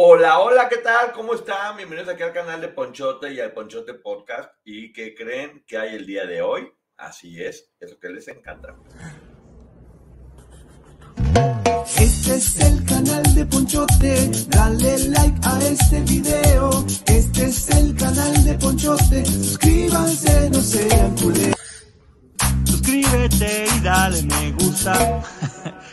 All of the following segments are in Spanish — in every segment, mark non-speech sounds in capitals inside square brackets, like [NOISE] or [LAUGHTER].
Hola, hola, ¿qué tal? ¿Cómo están? Bienvenidos aquí al canal de Ponchote y al Ponchote Podcast. ¿Y qué creen que hay el día de hoy? Así es, eso que les encanta. Este es el canal de Ponchote, dale like a este video. Este es el canal de Ponchote, suscríbanse, no sean culés. Suscríbete y dale me gusta. [LAUGHS]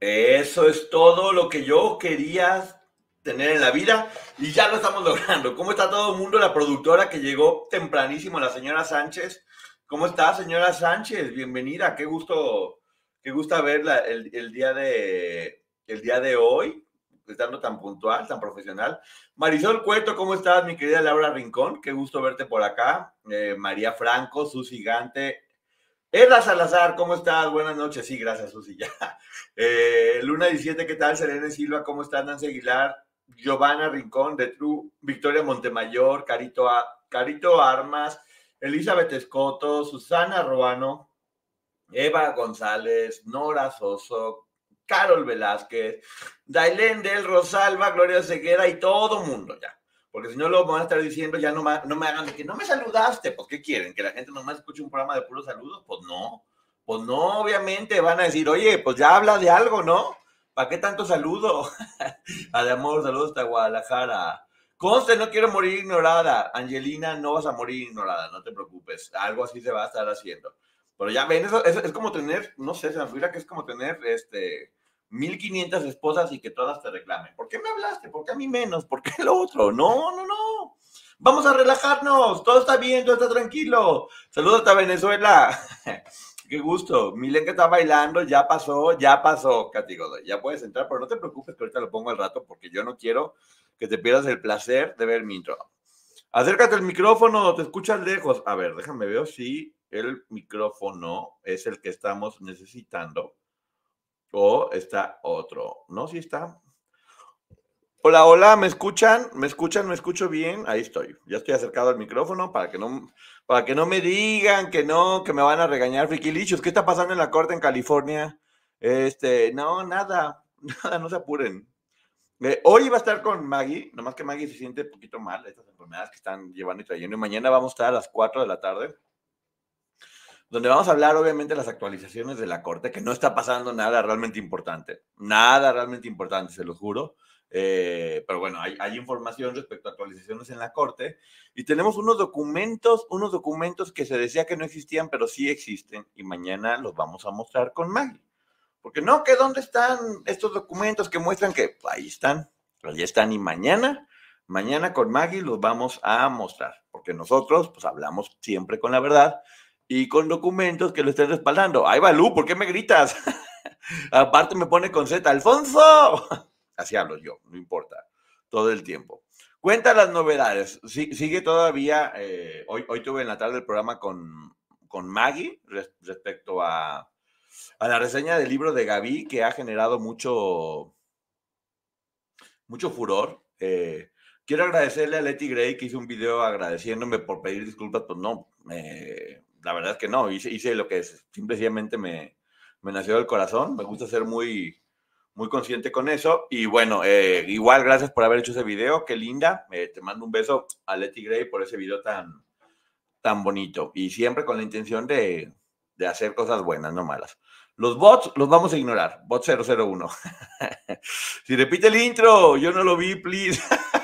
Eso es todo lo que yo quería tener en la vida y ya lo estamos [LAUGHS] logrando. ¿Cómo está todo el mundo? La productora que llegó tempranísimo, la señora Sánchez. ¿Cómo está, señora Sánchez? Bienvenida. Qué gusto, qué gusto verla el, día de el día de hoy, estando tan puntual, tan profesional. Marisol Cueto, ¿cómo estás, mi querida Laura Rincón? Qué gusto verte por acá. Eh, María Franco, su gigante, Edda Salazar, ¿cómo estás? Buenas noches. Sí, gracias, Susi. Ya. [LAUGHS] Eh, Luna 17, ¿qué tal? Serena Silva, ¿cómo estás? Nancy Aguilar, Giovanna Rincón de True, Victoria Montemayor, Carito, Carito Armas, Elizabeth Escoto, Susana Roano, Eva González, Nora Soso, Carol Velázquez, Dailén del Rosalba, Gloria Ceguera y todo mundo ya. Porque si no lo van a estar diciendo, ya no, no me hagan que no me saludaste. Pues, ¿qué quieren? ¿Que la gente nomás escuche un programa de puros saludos? Pues no. Pues no, obviamente van a decir, oye, pues ya habla de algo, ¿no? ¿Para qué tanto saludo? [LAUGHS] amor, saludos hasta Guadalajara. Conste, no quiero morir ignorada. Angelina, no vas a morir ignorada, no te preocupes. Algo así se va a estar haciendo. Pero ya ven, eso, es como tener, no sé, se me figura que es como tener este 1500 esposas y que todas te reclamen. ¿Por qué me hablaste? ¿Por qué a mí menos? ¿Por qué el otro? No, no, no. Vamos a relajarnos. Todo está bien, todo está tranquilo. Saludos a Venezuela. [LAUGHS] Qué gusto. Milen que está bailando, ya pasó, ya pasó, Katy Godoy. Ya puedes entrar, pero no te preocupes que ahorita lo pongo al rato porque yo no quiero que te pierdas el placer de ver mi intro. Acércate al micrófono, te escuchas lejos. A ver, déjame ver si el micrófono es el que estamos necesitando o está otro. No, sí está. Hola, hola, ¿me escuchan? ¿Me escuchan? ¿Me escucho bien? Ahí estoy. Ya estoy acercado al micrófono para que no, para que no me digan que no, que me van a regañar, friquilichos. ¿Qué está pasando en la corte en California? Este, no, nada, [LAUGHS] nada, no se apuren. Eh, hoy va a estar con Maggie, nomás que Maggie se siente un poquito mal, estas enfermedades que están llevando y trayendo. Y mañana vamos a estar a las 4 de la tarde donde vamos a hablar obviamente de las actualizaciones de la Corte, que no está pasando nada realmente importante, nada realmente importante, se lo juro. Eh, pero bueno, hay, hay, información respecto a actualizaciones en la Corte y tenemos unos documentos, unos documentos que se decía que no existían, pero sí existen y mañana los vamos a mostrar con Maggie. Porque no, que dónde están estos documentos que muestran que ahí están, ahí están y mañana, mañana con Maggie los vamos a mostrar, porque nosotros pues hablamos siempre con la verdad y con documentos que lo estén respaldando. Ahí va Lu, ¿por qué me gritas? [LAUGHS] Aparte me pone con Z, Alfonso. [LAUGHS] Así hablo yo, no importa, todo el tiempo. Cuenta las novedades. sigue todavía, eh, hoy, hoy tuve en la tarde el programa con, con Maggie respecto a, a la reseña del libro de Gaby, que ha generado mucho, mucho furor. Eh, quiero agradecerle a Letty Gray que hizo un video agradeciéndome por pedir disculpas, pues no, eh, la verdad es que no, hice, hice lo que es, simplemente me, me nació del corazón, me gusta ser muy, muy consciente con eso. Y bueno, eh, igual gracias por haber hecho ese video, qué linda. Eh, te mando un beso a Letty Gray por ese video tan, tan bonito. Y siempre con la intención de, de hacer cosas buenas, no malas. Los bots los vamos a ignorar. Bot 001. [LAUGHS] si repite el intro, yo no lo vi, please. [LAUGHS]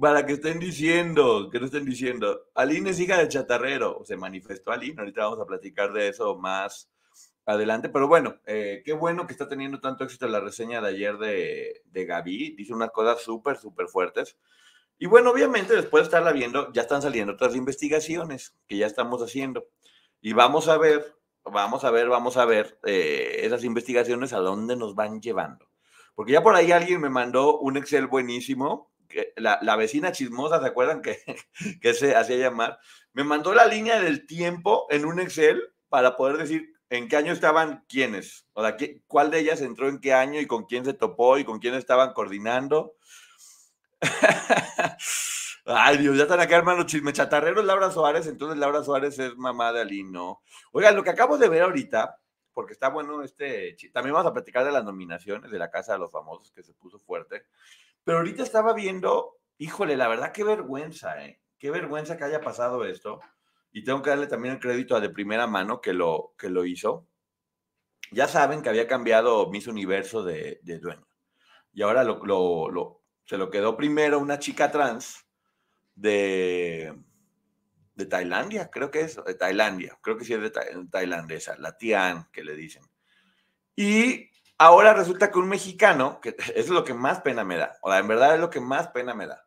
Para que estén diciendo, que no estén diciendo. Aline es hija del chatarrero. Se manifestó Aline. Ahorita vamos a platicar de eso más adelante. Pero bueno, eh, qué bueno que está teniendo tanto éxito la reseña de ayer de, de Gaby. Dice unas cosas súper, súper fuertes. Y bueno, obviamente después de estarla viendo, ya están saliendo otras investigaciones que ya estamos haciendo. Y vamos a ver vamos a ver, vamos a ver eh, esas investigaciones a dónde nos van llevando. Porque ya por ahí alguien me mandó un Excel buenísimo, la, la, vecina chismosa, ¿se acuerdan que, [LAUGHS] que se hacía llamar? Me mandó la línea del tiempo en un Excel para poder decir en qué año estaban quiénes, o sea, qué, cuál de ellas entró en qué año y con quién se topó y con quién estaban coordinando. [LAUGHS] Ay, Dios, ya están acá, hermano, chisme chatarrero Laura Suárez, entonces Laura Suárez es mamá de Alino. Oigan, lo que acabo de ver ahorita, porque está bueno este, también vamos a platicar de las nominaciones de la Casa de los Famosos, que se puso fuerte, pero ahorita estaba viendo, híjole, la verdad, qué vergüenza, ¿eh? Qué vergüenza que haya pasado esto. Y tengo que darle también el crédito a de primera mano que lo, que lo hizo. Ya saben que había cambiado Miss Universo de, dueño. Y ahora lo, lo, lo, se lo quedó primero una chica trans de, de Tailandia, creo que es, de Tailandia, creo que sí es de tailandesa, la Tian, que le dicen. Y ahora resulta que un mexicano, que [LAUGHS] es lo que más pena me da, o sea, en verdad es lo que más pena me da.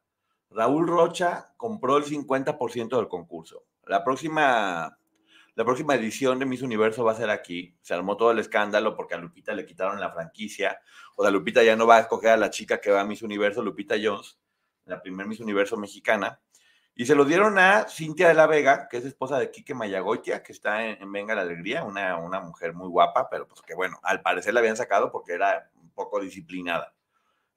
Raúl Rocha compró el 50% del concurso. La próxima, la próxima edición de Miss Universo va a ser aquí. Se armó todo el escándalo porque a Lupita le quitaron la franquicia. O sea, Lupita ya no va a escoger a la chica que va a Miss Universo, Lupita Jones la primer Miss Universo mexicana, y se lo dieron a Cintia de la Vega, que es esposa de Quique Mayagoitia, que está en, Venga la Alegría, una, una, mujer muy guapa, pero pues que bueno, al parecer la habían sacado porque era un poco disciplinada.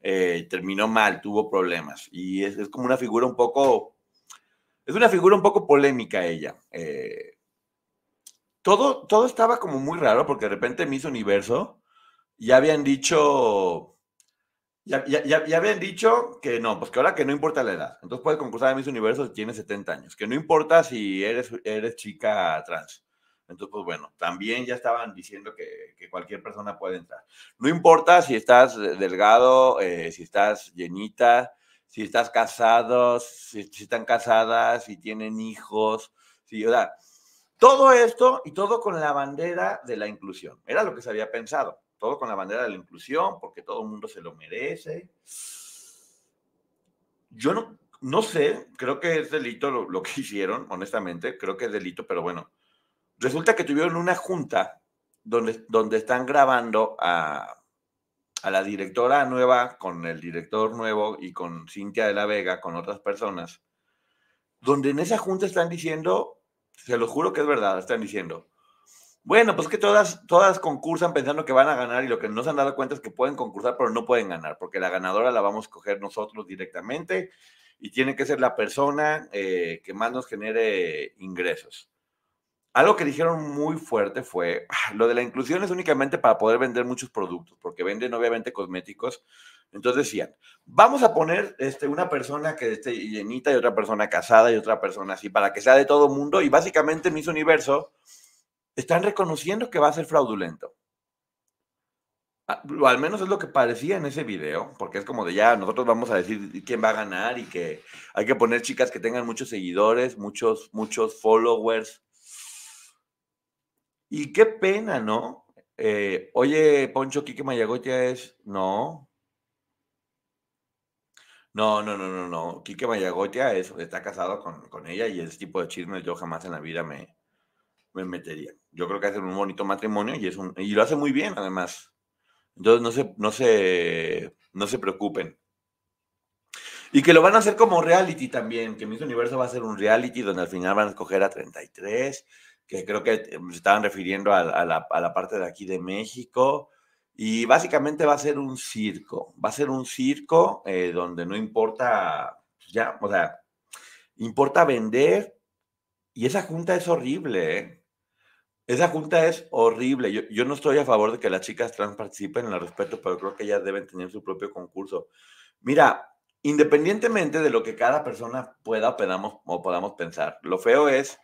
Eh, terminó mal, tuvo problemas, y es, es, como una figura un poco, es una figura un poco polémica ella. Eh, todo, todo estaba como muy raro porque de repente Miss Universo ya habían dicho ya, ya, habían dicho que no, pues que ahora que no importa la edad. Entonces puedes concursar en Miss Universo si tienes 70 años. Que no importa si eres, eres chica trans. Entonces, pues bueno, también ya estaban diciendo que, que cualquier persona puede entrar. No importa si estás delgado, eh, si estás llenita, si estás casado, si, si, están casadas, si tienen hijos, si, o sea, todo esto y todo con la bandera de la inclusión. Era lo que se había pensado todo con la bandera de la inclusión, porque todo el mundo se lo merece. Yo no, no sé, creo que es delito lo, que [LAUGHS] hicieron, honestamente, creo que es delito, pero bueno, resulta que tuvieron una junta donde, donde están grabando a, a la directora nueva con el director nuevo y con Cintia de la Vega, con otras personas, donde en esa junta están diciendo, se lo juro que es verdad, están diciendo, bueno, pues que todas, todas concursan pensando que van a ganar y lo que no se han dado cuenta es que pueden concursar, pero no pueden ganar, porque la ganadora la vamos a coger nosotros directamente y tiene que ser la persona eh, que más nos genere ingresos. Algo que dijeron muy fuerte fue, ah, lo de la inclusión es únicamente para poder vender muchos productos, porque venden obviamente cosméticos. Entonces decían, vamos a poner este, una persona que esté llenita y otra persona casada y otra persona así, para que sea de todo mundo. Y básicamente Miss Universo están reconociendo que va a ser fraudulento. Al menos es lo que parecía en ese video, porque es como de ya, nosotros vamos a decir quién va a ganar y que hay que poner chicas que tengan muchos seguidores, muchos, muchos followers. Y qué pena, ¿no? Eh, oye, Poncho Quique Mayagotia es. No. No, no, no, no, no. Quique Mayagotia es, está casado con, con ella y ese tipo de chismes yo jamás en la vida me, me metería. Yo creo que hace un bonito matrimonio y, es un, y lo hace muy bien, además. Entonces, no se, no, se, no se preocupen. Y que lo van a hacer como reality también, que Miss Universo va a ser un reality donde al final van a escoger a 33, que creo que eh, se estaban refiriendo a, a, la, a la parte de aquí de México. Y básicamente va a ser un circo, va a ser un circo eh, donde no importa, pues ya, o sea, importa vender. Y esa junta es horrible, ¿eh? Esa junta es horrible. Yo, yo, no estoy a favor de que las chicas trans participen, la respeto, pero creo que ellas deben tener su propio concurso. Mira, independientemente de lo que cada persona pueda podamos, o podamos pensar, lo feo es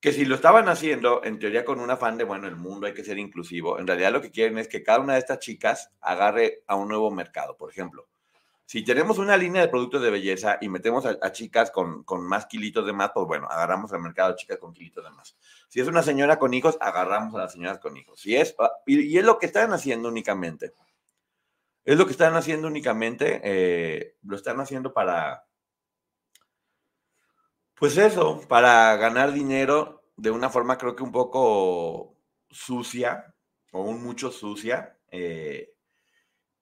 que si lo estaban haciendo, en teoría con un afán de, bueno, el mundo hay que ser inclusivo, en realidad lo que quieren es que cada una de estas chicas agarre a un nuevo mercado. Por ejemplo, si tenemos una línea de productos de belleza y metemos a, chicas con, con, más kilitos de más, pues bueno, agarramos al mercado de chicas con kilitos de más. Si es una señora con hijos, agarramos a las señoras con hijos. Si es, ah, y, es lo que están haciendo únicamente. Es lo que están haciendo únicamente. Eh, lo están haciendo para, pues eso, para ganar dinero de una forma creo que un poco sucia, o un mucho sucia. Eh,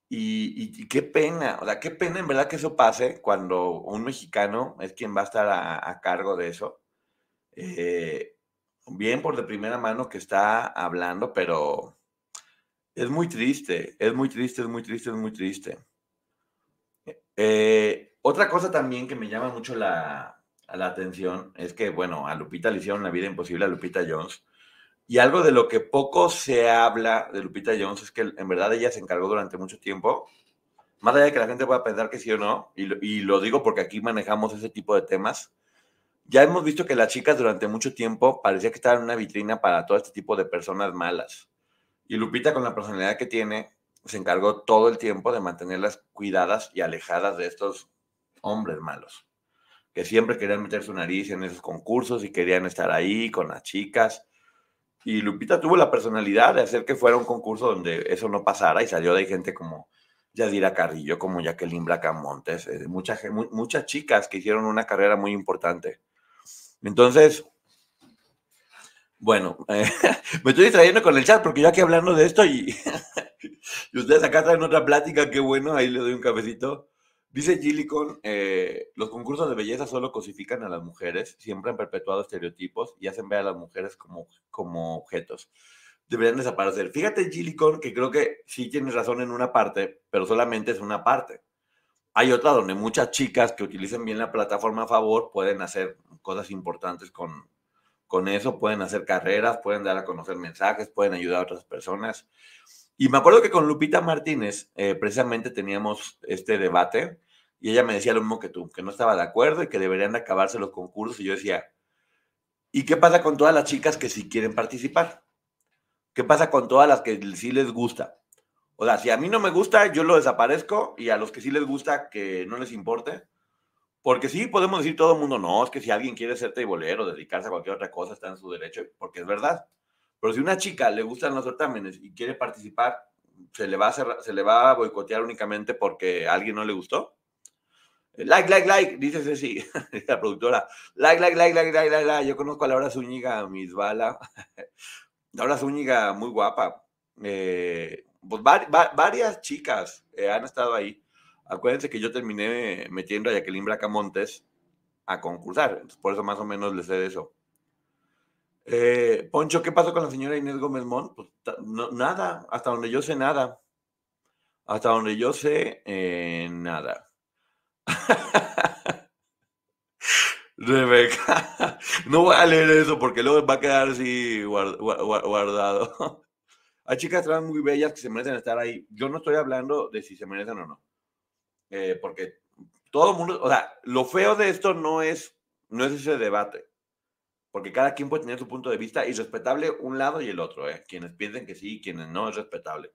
y, qué pena, o sea, qué pena en verdad que eso pase cuando un mexicano es quien va a estar a, cargo de eso. Eh, bien por de primera mano que está hablando, pero es muy triste, es muy triste, es muy triste, es muy triste. Eh, otra cosa también que me llama mucho la, la atención es que, bueno, a Lupita le hicieron la vida imposible a Lupita Jones. Y algo de lo que poco se habla de Lupita Jones es que en verdad ella se encargó durante mucho tiempo, más allá de que la gente pueda pensar que sí o no, y lo, digo porque aquí manejamos ese tipo de temas, ya hemos visto que las chicas durante mucho tiempo parecía que estaban en una vitrina para todo este tipo de personas malas. Y Lupita, con la personalidad que tiene, se encargó todo el tiempo de mantenerlas cuidadas y alejadas de estos hombres malos que siempre querían meter su nariz en esos concursos y querían estar ahí con las chicas. Y Lupita tuvo la personalidad de hacer que fuera un concurso donde eso no pasara y salió de gente como Yadira Carrillo, como Jacqueline Bracamontes, eh, muchas, muchas chicas que hicieron una carrera muy importante. Entonces, bueno, [LAUGHS] eh, me estoy distrayendo con el chat porque yo aquí hablando de esto y, [LAUGHS] y ustedes acá traen otra plática, qué bueno, ahí le doy un cafecito. Dice Gillicon, eh, los concursos de belleza solo cosifican a las mujeres, siempre han perpetuado estereotipos y hacen ver a las mujeres como, como objetos. Deberían desaparecer. Fíjate, Gillicon, que creo que sí tienes razón en una parte, pero solamente es una parte. Hay otra donde muchas chicas que utilicen bien la plataforma a favor pueden hacer cosas importantes con, con eso, pueden hacer carreras, pueden dar a conocer mensajes, pueden ayudar a otras personas. Y me acuerdo que con Lupita Martínez eh, precisamente teníamos este debate y ella me decía lo mismo que tú, que no estaba de acuerdo y que deberían acabarse los concursos. Y yo decía, ¿y qué pasa con todas las chicas que sí quieren participar? ¿Qué pasa con todas las que sí les gusta? O sea, si a mí no me gusta, yo lo desaparezco y a los que sí les gusta, que no les importe. Porque sí, podemos decir todo el mundo, no, es que si alguien quiere ser teibolero, dedicarse a cualquier otra cosa, está en su derecho, porque es verdad. Pero si a una chica le gustan los certámenes y quiere participar, ¿se le va se le va a boicotear únicamente porque a alguien no le gustó? Like, like, like, dice Ceci, [LAUGHS] la productora. Like, like, like, like, like, like, like. Yo conozco a Laura Zúñiga, mis bala. [LAUGHS] Laura Zúñiga, muy guapa. Eh, pues varias chicas eh, han estado ahí. Acuérdense que yo terminé metiendo a Jacqueline Bracamontes a concursar. por eso más o menos les sé de eso. Eh, Poncho, ¿qué pasó con la señora Inés Gómez Mont? Pues nada, hasta donde yo sé nada. Hasta donde yo sé, nada. [LAUGHS] Rebeca, no voy a leer eso porque luego va a quedar así guardado. [LAUGHS] Hay chicas trans muy bellas que se merecen estar ahí. Yo no estoy hablando de si se merecen o no. Eh, porque todo el mundo, o sea, lo feo de esto no es, no es ese debate. Porque cada quien puede tener su punto de vista y respetable un lado y el otro. ¿eh? Quienes piensen que sí, quienes no, es respetable.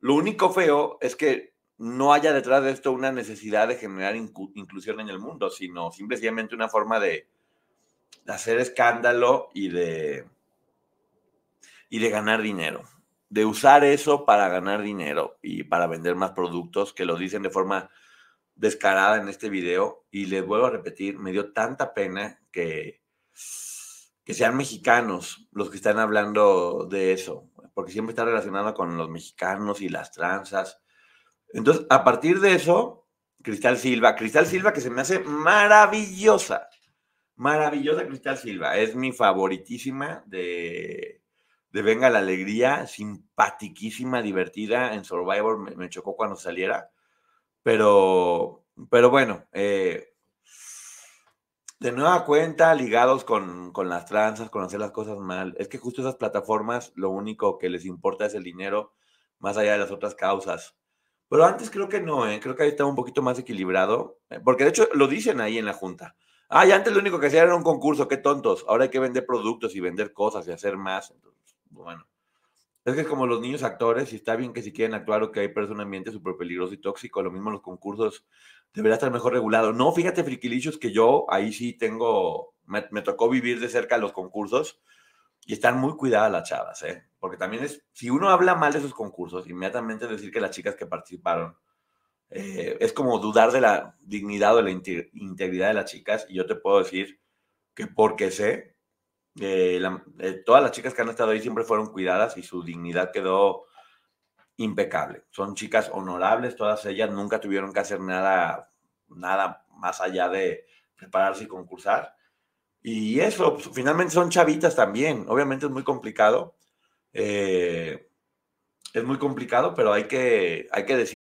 Lo único feo es que no haya detrás de esto una necesidad de generar inclusión en el mundo, sino simplemente una forma de, hacer escándalo y de, y de ganar dinero. De usar eso para ganar dinero y para vender más productos, que lo dicen de forma descarada en este video. Y les vuelvo a repetir, me dio tanta pena que, que sean mexicanos los que están hablando de eso, porque siempre está relacionado con los mexicanos y las tranzas entonces, a partir de eso, Cristal Silva, Cristal Silva que se me hace maravillosa, maravillosa Cristal Silva, es mi favoritísima de, de Venga la Alegría, simpatiquísima, divertida, en Survivor me, chocó cuando saliera, pero, pero bueno, eh, de nueva cuenta, ligados con, con las tranzas, con hacer las cosas mal. Es que justo esas plataformas lo único que les importa es el dinero, más allá de las otras causas. Pero antes creo que no, ¿eh? creo que ahí estaba un poquito más equilibrado, eh, porque de hecho lo dicen ahí en la Junta. Ah, y antes lo único que hacía era un concurso, qué tontos. Ahora hay que vender productos y vender cosas y hacer más. Entonces, bueno. Es que es como los niños actores, y está bien que si quieren actuar o que hay, un ambiente súper peligroso y tóxico. Lo mismo los concursos, debería estar mejor regulado. No, fíjate, friquilichos, que yo ahí sí tengo, me, me, tocó vivir de cerca los concursos y están muy cuidadas las chavas, ¿eh? Porque también es, si uno habla mal de esos concursos, inmediatamente decir que las chicas que participaron, eh, es como dudar de la dignidad o de la integridad de las chicas. Y yo te puedo decir que porque sé eh, todas las chicas que han estado ahí siempre fueron cuidadas y su dignidad quedó impecable. Son chicas honorables, todas ellas nunca tuvieron que hacer nada, nada más allá de prepararse y concursar. Y eso, pues, finalmente son chavitas también. Obviamente es muy complicado. Eh, es muy complicado, pero hay que, hay que decir.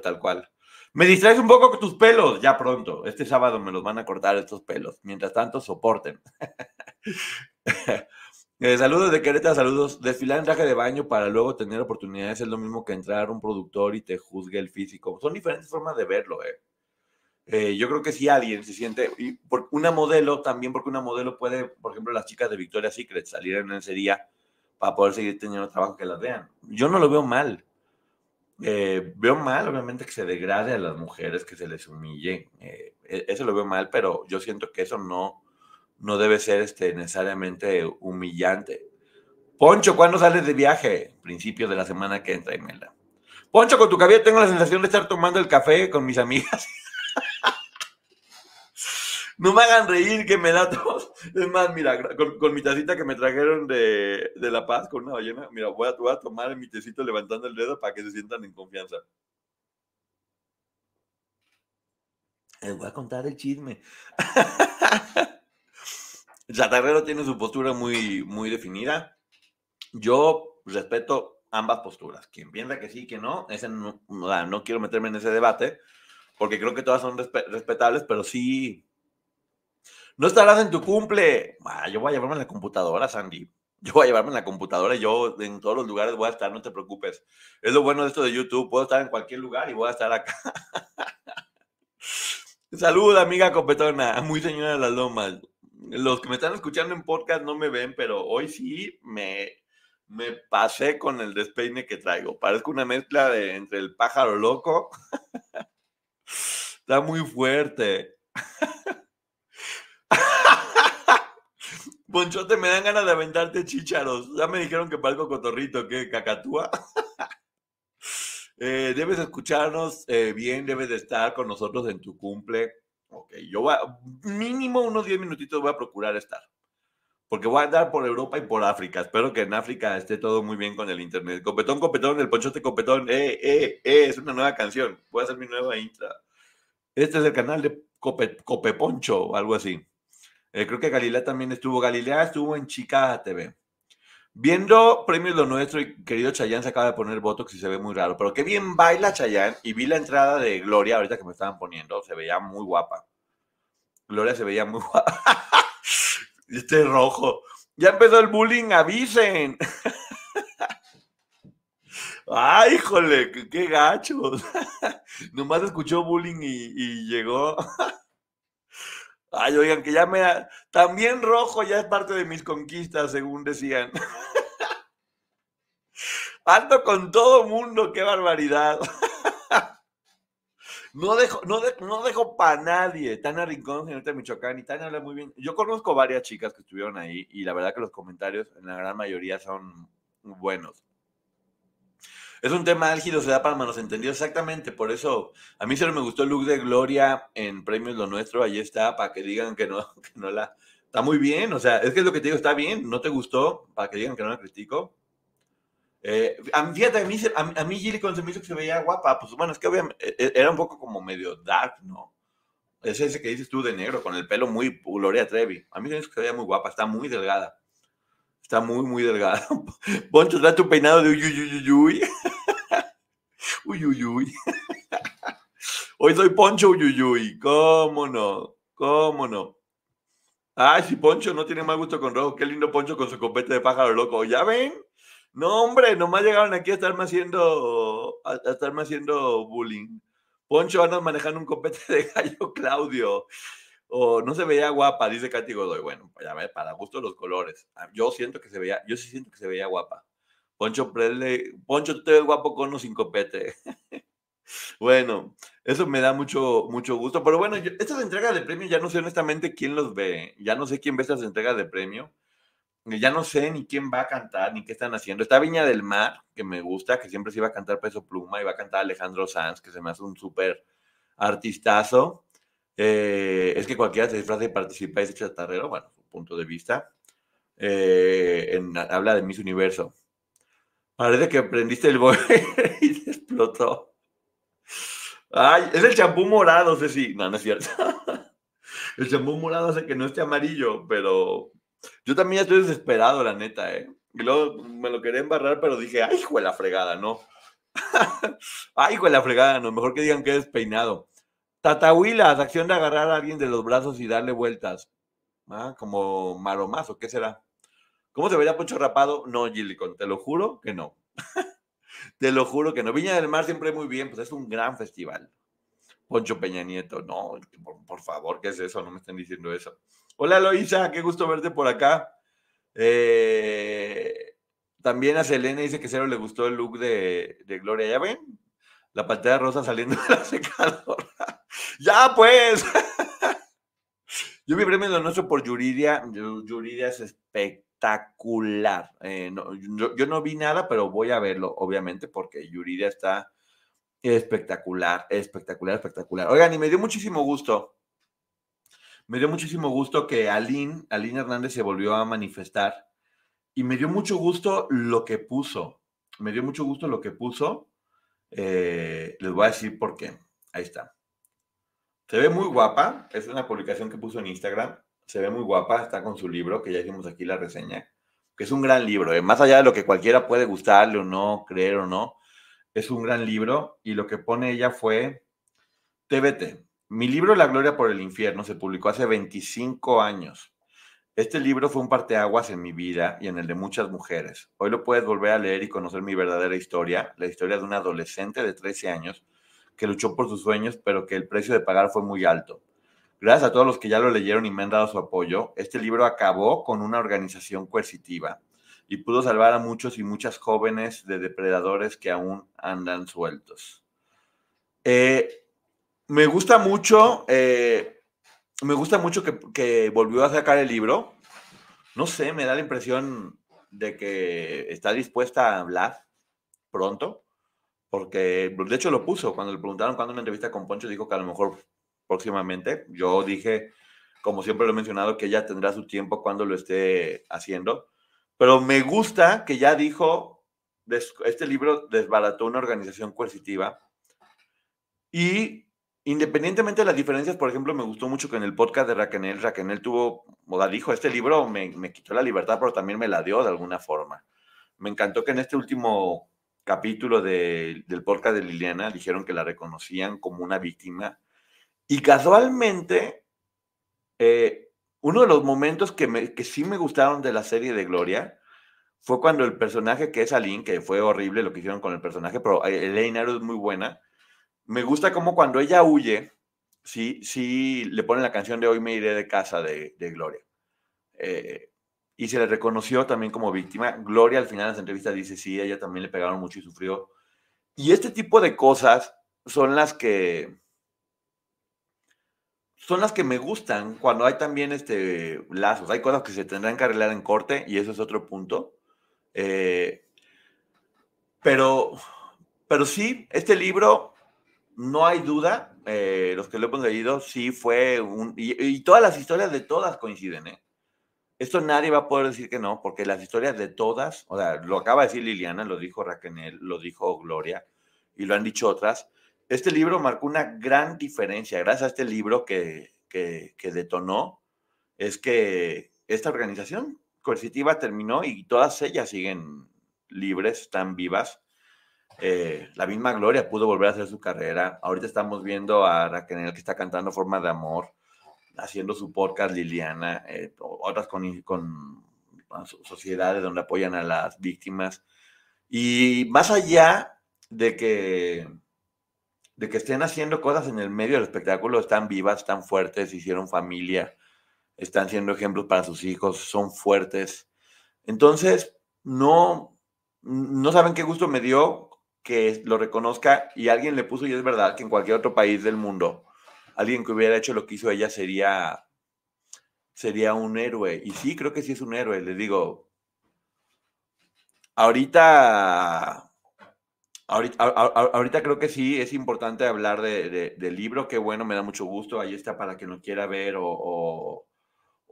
tal cual. Me distraes un poco con tus pelos, ya pronto. Este sábado me los van a cortar estos pelos. Mientras tanto, soporten. [LAUGHS] eh, saludos de Querétaro, saludos. Desfilar en traje de baño para luego tener oportunidades es lo mismo que entrar a un productor y te juzgue el físico. Son diferentes formas de verlo, eh. Eh, yo creo que si alguien se siente, y por una modelo también, porque una modelo puede, por ejemplo, las chicas de Victoria's Secret salir en ese día para poder seguir teniendo trabajo que las vean. Yo no lo veo mal. Eh, veo mal, obviamente, que se degrade a las mujeres, que se les humille. Eh, e, eso lo veo mal, pero yo siento que eso no, no debe ser este, necesariamente humillante. Poncho, ¿cuándo sales de viaje? Principio de la semana que entra, Imelda. Poncho, con tu cabello tengo la sensación de estar tomando el café con mis amigas. [LAUGHS] No me hagan reír, que me da tos. [LAUGHS] Es más, mira, con, mi tacita que me trajeron de, La Paz con una ballena, mira, voy a, voy a tomar mi tecito levantando el dedo para que se sientan en confianza. Les voy a contar el chisme. [LAUGHS] Chatarrero tiene su postura muy, muy definida. Yo respeto ambas posturas. Quien piensa que sí, que no, ese no, no, quiero meterme en ese debate, porque creo que todas son respetables, pero sí no estarás en tu cumple. Ah, yo voy a llevarme la computadora, Sandy. Yo voy a llevarme la computadora y yo en todos los lugares voy a estar, no te preocupes. Es lo bueno de esto de YouTube. Puedo estar en cualquier lugar y voy a estar acá. [LAUGHS] Salud, amiga copetona. Muy señora de las lomas. Los que me están escuchando en podcast no me ven, pero hoy sí me, me pasé con el despeine que traigo. Parezco una mezcla de, entre el pájaro loco. [LAUGHS] Está muy fuerte. [LAUGHS] [LAUGHS] Ponchote, me dan ganas de aventarte chícharos. Ya me dijeron que algo cotorrito, que cacatúa. [LAUGHS] Eh, debes escucharnos eh, bien, debes de estar con nosotros en tu cumple. Ok, yo voy a, mínimo unos 10 minutitos voy a procurar estar. Porque voy a andar por Europa y por África. Espero que en África esté todo muy bien con el internet. Copetón, copetón, el ponchote copetón. Eh, eh, eh, es una nueva canción. Voy a hacer mi nueva intra. Este es el canal de Cope, Copeponcho algo así. Eh, creo que Galilea también estuvo. Galilea estuvo en Chica TV. Viendo premios lo nuestro y querido Chayán se acaba de poner Botox y se ve muy raro. Pero qué bien baila Chayán. Y vi la entrada de Gloria ahorita que me estaban poniendo. Se veía muy guapa. Gloria se veía muy [LAUGHS] guapa. este rojo. Ya empezó el bullying, avisen. [LAUGHS] Ay, híjole, qué, gachos. [LAUGHS] Nomás escuchó bullying y llegó. Ay, oigan, que ya me... También rojo ya es parte de mis conquistas, según decían. [LAUGHS] Ando con todo mundo, qué barbaridad. [LAUGHS] No dejo, no, dejo para nadie. Tana Rincón, señorita Michoacán, y Tana habla muy bien. Yo conozco varias chicas que estuvieron ahí y la verdad que los comentarios en la gran mayoría son buenos. Es un tema álgido, se da para malos entendidos, exactamente. Por eso, a mí solo me gustó el look de Gloria en Premios Lo Nuestro. Ahí está, para que digan que no, [LAUGHS] que no la. Está muy bien, o sea, es que es lo que te digo, está bien. No te gustó, para que digan que no la critico. Eh, a fíjate, a mí, a, mí Gilly cuando se me hizo que se veía guapa, pues bueno, es que obviamente e, era un poco como medio dark, ¿no? Es ese que dices tú de negro, con el pelo muy Gloria Trevi. A mí se me hizo que se veía muy guapa, está muy delgada. Está muy, muy delgada. [LAUGHS] Poncho, trae tu peinado de uy, uy, uy, uy. Uy, uy, uy. [LAUGHS] Hoy soy Poncho uy, uy, uy. ¿Cómo no? ¿Cómo no? Ay, si Poncho no tiene mal gusto con rojo. Qué lindo Poncho con su copete de pájaro loco. ¿Ya ven? No, hombre, nomás llegaron aquí a estarme haciendo, a, estarme haciendo bullying. Poncho anda manejando un copete de gallo [LAUGHS] Claudio. O no se veía guapa, dice Katy Godoy. Bueno, pues ya ver, para gusto los colores. Ah, yo siento que se veía, yo sí siento que se veía guapa. Poncho Prele, Poncho, tú te guapo con o sin copete. [LAUGHS] bueno, eso me da mucho, mucho gusto. Pero bueno, estas entregas de premio ya no sé honestamente quién los ve. Ya no sé quién ve estas entregas de premio. Ya no sé ni quién va a cantar, ni qué están haciendo. Está Viña del Mar, que me gusta, que siempre se iba a cantar Peso Pluma, y va a cantar Alejandro Sanz, que se me hace un súper artistazo. Eh, es que cualquiera se disfraza y participa y es chatarrero, bueno, punto de vista. Eh, habla de Miss Universo. Parece que prendiste el boiler [LAUGHS] y se explotó. Ay, es el champú morado, Ceci. No, no es cierto. [LAUGHS] El champú morado hace que no esté amarillo, pero yo también estoy desesperado, la neta, ¿eh? Y luego me lo quería embarrar, pero dije, ay, hijo de la fregada, no. [LAUGHS] ay, hijo de la fregada, no. Mejor que digan que es despeinado. Tatahuilas, acción de agarrar a alguien de los brazos y darle vueltas. ¿Ah? Como maromazo, ¿qué será? ¿Cómo se vería Poncho rapado? No, Gillicon, te lo juro que no. [LAUGHS] te lo juro que no. Viña del Mar siempre muy bien, pues es un gran festival. Poncho Peña Nieto, no, por, favor, ¿qué es eso? No me estén diciendo eso. Hola Loisa, qué gusto verte por acá. Eh, también a Selena dice que cero le gustó el look de, Gloria. ¿Ya ven? La pantalla rosa saliendo de la secadora. [LAUGHS] ¡Ya pues! [LAUGHS] Yo mi premio lo nuestro por Yuridia. Yuridia es espectacular espectacular. Eh, yo, no vi nada, pero voy a verlo, obviamente, porque Yuridia está espectacular, espectacular, espectacular. Oigan, y me dio muchísimo gusto. Me dio muchísimo gusto que Aline, Aline Hernández se volvió a manifestar y me dio mucho gusto lo que puso. Me dio mucho gusto lo que puso. Eh, les voy a decir por qué. Ahí está. Se ve muy guapa. Es una publicación que puso en Instagram se ve muy guapa, está con su libro, que ya hicimos aquí la reseña, que es un gran libro, ¿eh? más allá de lo que cualquiera puede gustarle o no, creer o no, es un gran libro y lo que pone ella fue TBT. Mi libro La Gloria por el Infierno se publicó hace 25 años. Este libro fue un parteaguas en mi vida y en el de muchas mujeres. Hoy lo puedes volver a leer y conocer mi verdadera historia, la historia de un adolescente de 13 años que luchó por sus sueños, pero que el precio de pagar fue muy alto. Gracias a todos los que ya lo leyeron y me han dado su apoyo, este libro acabó con una organización coercitiva y pudo salvar a muchos y muchas jóvenes de depredadores que aún andan sueltos. Eh, me gusta mucho, eh, me gusta mucho que, volvió a sacar el libro. No sé, me da la impresión de que está dispuesta a hablar pronto, porque de hecho lo puso cuando le preguntaron cuando una entrevista con Poncho, dijo que a lo mejor próximamente. Yo dije, como siempre lo he mencionado, que ella tendrá su tiempo cuando lo esté haciendo. Pero me gusta que ya dijo, este libro desbarató una organización coercitiva. Y independientemente de las diferencias, por ejemplo, me gustó mucho que en el podcast de Raquel, Raquel tuvo, o dijo, este libro me, me quitó la libertad, pero también me la dio de alguna forma. Me encantó que en este último capítulo del podcast de Liliana dijeron que la reconocían como una víctima y casualmente, eh, uno de los momentos que, que sí me gustaron de la serie de Gloria fue cuando el personaje que es Aline, que fue horrible lo que hicieron con el personaje, pero Elena es muy buena. Me gusta como cuando ella huye, sí, sí le ponen la canción de Hoy me iré de casa de, Gloria. Eh, y se le reconoció también como víctima. Gloria al final de las entrevistas dice, sí, ella también le pegaron mucho y sufrió. Y este tipo de cosas son las que, son las que me gustan cuando hay también este, lazos. Hay cosas que se tendrán que arreglar en corte y eso es otro punto. Eh, pero pero sí, este libro, no hay duda, eh, los que lo hemos leído, sí fue un... Y, todas las historias de todas coinciden, ¿eh? Esto nadie va a poder decir que no, porque las historias de todas, o sea, lo acaba de decir Liliana, lo dijo Raquel, lo dijo Gloria, y lo han dicho otras, este libro marcó una gran diferencia. Gracias a este libro que, que, que detonó, es que esta organización coercitiva terminó y todas ellas siguen libres, están vivas. Eh, la misma Gloria pudo volver a hacer su carrera. Ahorita estamos viendo a Raquel que está cantando Forma de Amor, haciendo su podcast Liliana, eh, otras con, con sociedades donde apoyan a las víctimas. Y más allá de que, de que estén haciendo cosas en el medio del espectáculo, están vivas, están fuertes, hicieron familia, están siendo ejemplos para sus hijos, son fuertes. Entonces, no, no saben qué gusto me dio que lo reconozca y alguien le puso, y es verdad, que en cualquier otro país del mundo, alguien que hubiera hecho lo que hizo ella sería, sería un héroe. Y sí, creo que sí es un héroe. Les digo, ahorita, ahorita, creo que sí es importante hablar de, del libro. Qué bueno, me da mucho gusto. Ahí está para quien lo quiera ver o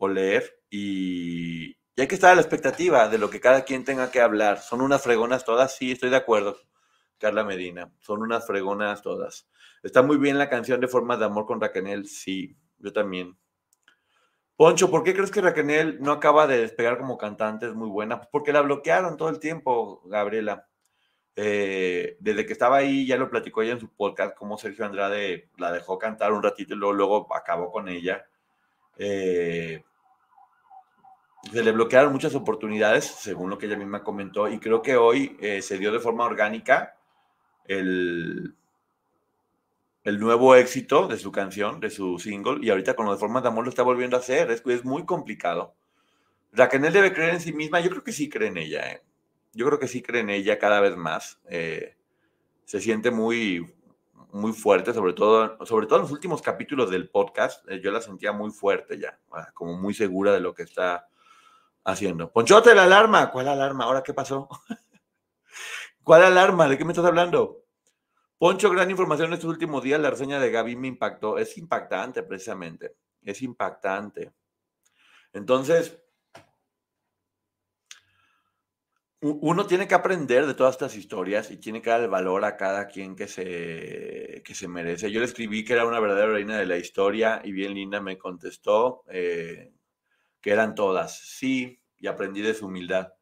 leer y, hay que estar a la expectativa de lo que cada quien tenga que hablar. Son unas fregonas todas, sí, estoy de acuerdo, Carla Medina, son unas fregonas todas. Está muy bien la canción de Formas de Amor con Raquel, sí, yo también. Poncho, ¿por qué crees que Raquel no acaba de despegar como cantante? Es muy buena. Pues porque la bloquearon todo el tiempo, Gabriela. Eh, desde que estaba ahí, ya lo platicó ella en su podcast, como Sergio Andrade la dejó cantar un ratito y luego, luego acabó con ella. Eh, se le bloquearon muchas oportunidades, según lo que ella misma comentó, y creo que hoy eh, se dio de forma orgánica el, el nuevo éxito de su canción, de su single, y ahorita con lo de formas de amor lo está volviendo a hacer, es, es muy complicado. Raquel debe creer en sí misma, yo creo que sí cree en ella. Yo creo que sí cree en ella cada vez más, eh, se siente muy, muy fuerte, sobre todo, sobre todo en los últimos capítulos del podcast, yo la sentía muy fuerte ya, ah, como muy segura de lo que está haciendo. Ponchote, la alarma. ¿Cuál alarma? ¿Ahora qué pasó? [LAUGHS] ¿Cuál alarma? ¿De qué me estás hablando? Poncho, gran información estos últimos días. La reseña de Gaby me impactó. Es impactante, precisamente. Es impactante. Entonces, uno tiene que aprender de todas estas historias y tiene que dar el valor a cada quien que se, que se merece. Yo le escribí que era una verdadera reina de la historia y bien linda me contestó. Eh, que eran todas. Sí, y aprendí de su humildad.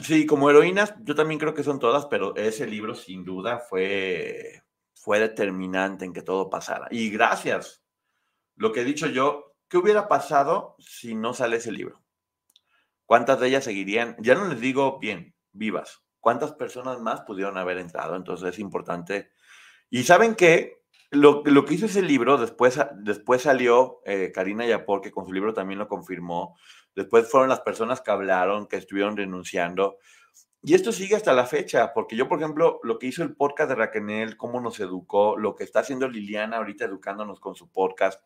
Sí, como heroínas, yo también creo que son todas, pero ese libro sin duda fue, fue determinante en que todo pasara. Y gracias. Lo que he dicho yo, ¿qué hubiera pasado si no sale ese libro? ¿Cuántas de ellas seguirían? Ya no les digo bien, vivas. ¿Cuántas personas más pudieron haber entrado? Entonces es importante. Y saben qué, lo, que hizo ese libro, después, después salió eh, Karina Yapor, que con su libro también lo confirmó. Después fueron las personas que hablaron, que estuvieron denunciando. Y esto sigue hasta la fecha, porque yo, por ejemplo, lo que hizo el podcast de Raquel, cómo nos educó, lo que está haciendo Liliana ahorita educándonos con su podcast,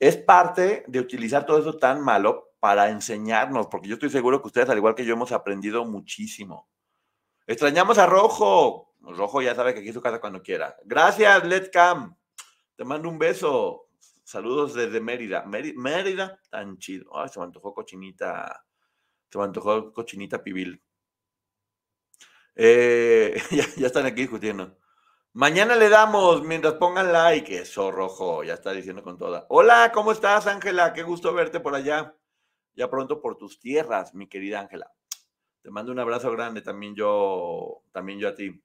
es parte de utilizar todo eso tan malo para enseñarnos, porque yo estoy seguro que ustedes, al igual que yo, hemos aprendido muchísimo. Extrañamos a Rojo, Rojo ya sabe que aquí es su casa cuando quiera. Gracias, Let's Cam. Te mando un beso. Saludos desde Mérida. Mérida, tan chido. Ay, se me antojó cochinita. Se me antojó cochinita pibil. Eh, [LAUGHS] ya, están aquí discutiendo. Mañana le damos mientras pongan like. Eso, rojo, ya está diciendo con toda. Hola, ¿cómo estás, Ángela? Qué gusto verte por allá. Ya pronto por tus tierras, mi querida Ángela. Te mando un abrazo grande también yo, también yo a ti.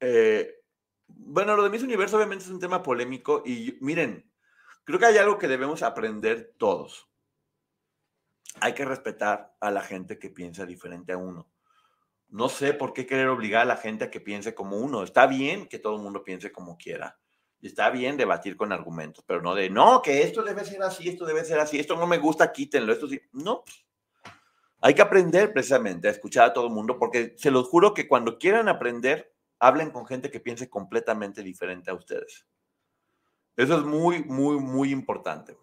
Eh, bueno, lo de Miss Universo obviamente es un tema polémico y miren, creo que hay algo que debemos aprender todos. Hay que respetar a la gente que piensa diferente a uno. No sé por qué querer obligar a la gente a que piense como uno. Está bien que todo el mundo piense como quiera. Está bien debatir con argumentos, pero no de, no, que esto debe ser así, esto debe ser así, esto no me gusta, quítenlo, esto sí. No. Hay que aprender precisamente a escuchar a todo el mundo, porque se los juro que cuando quieran aprender, hablen con gente que piense completamente diferente a ustedes. Eso es muy, muy, muy importante.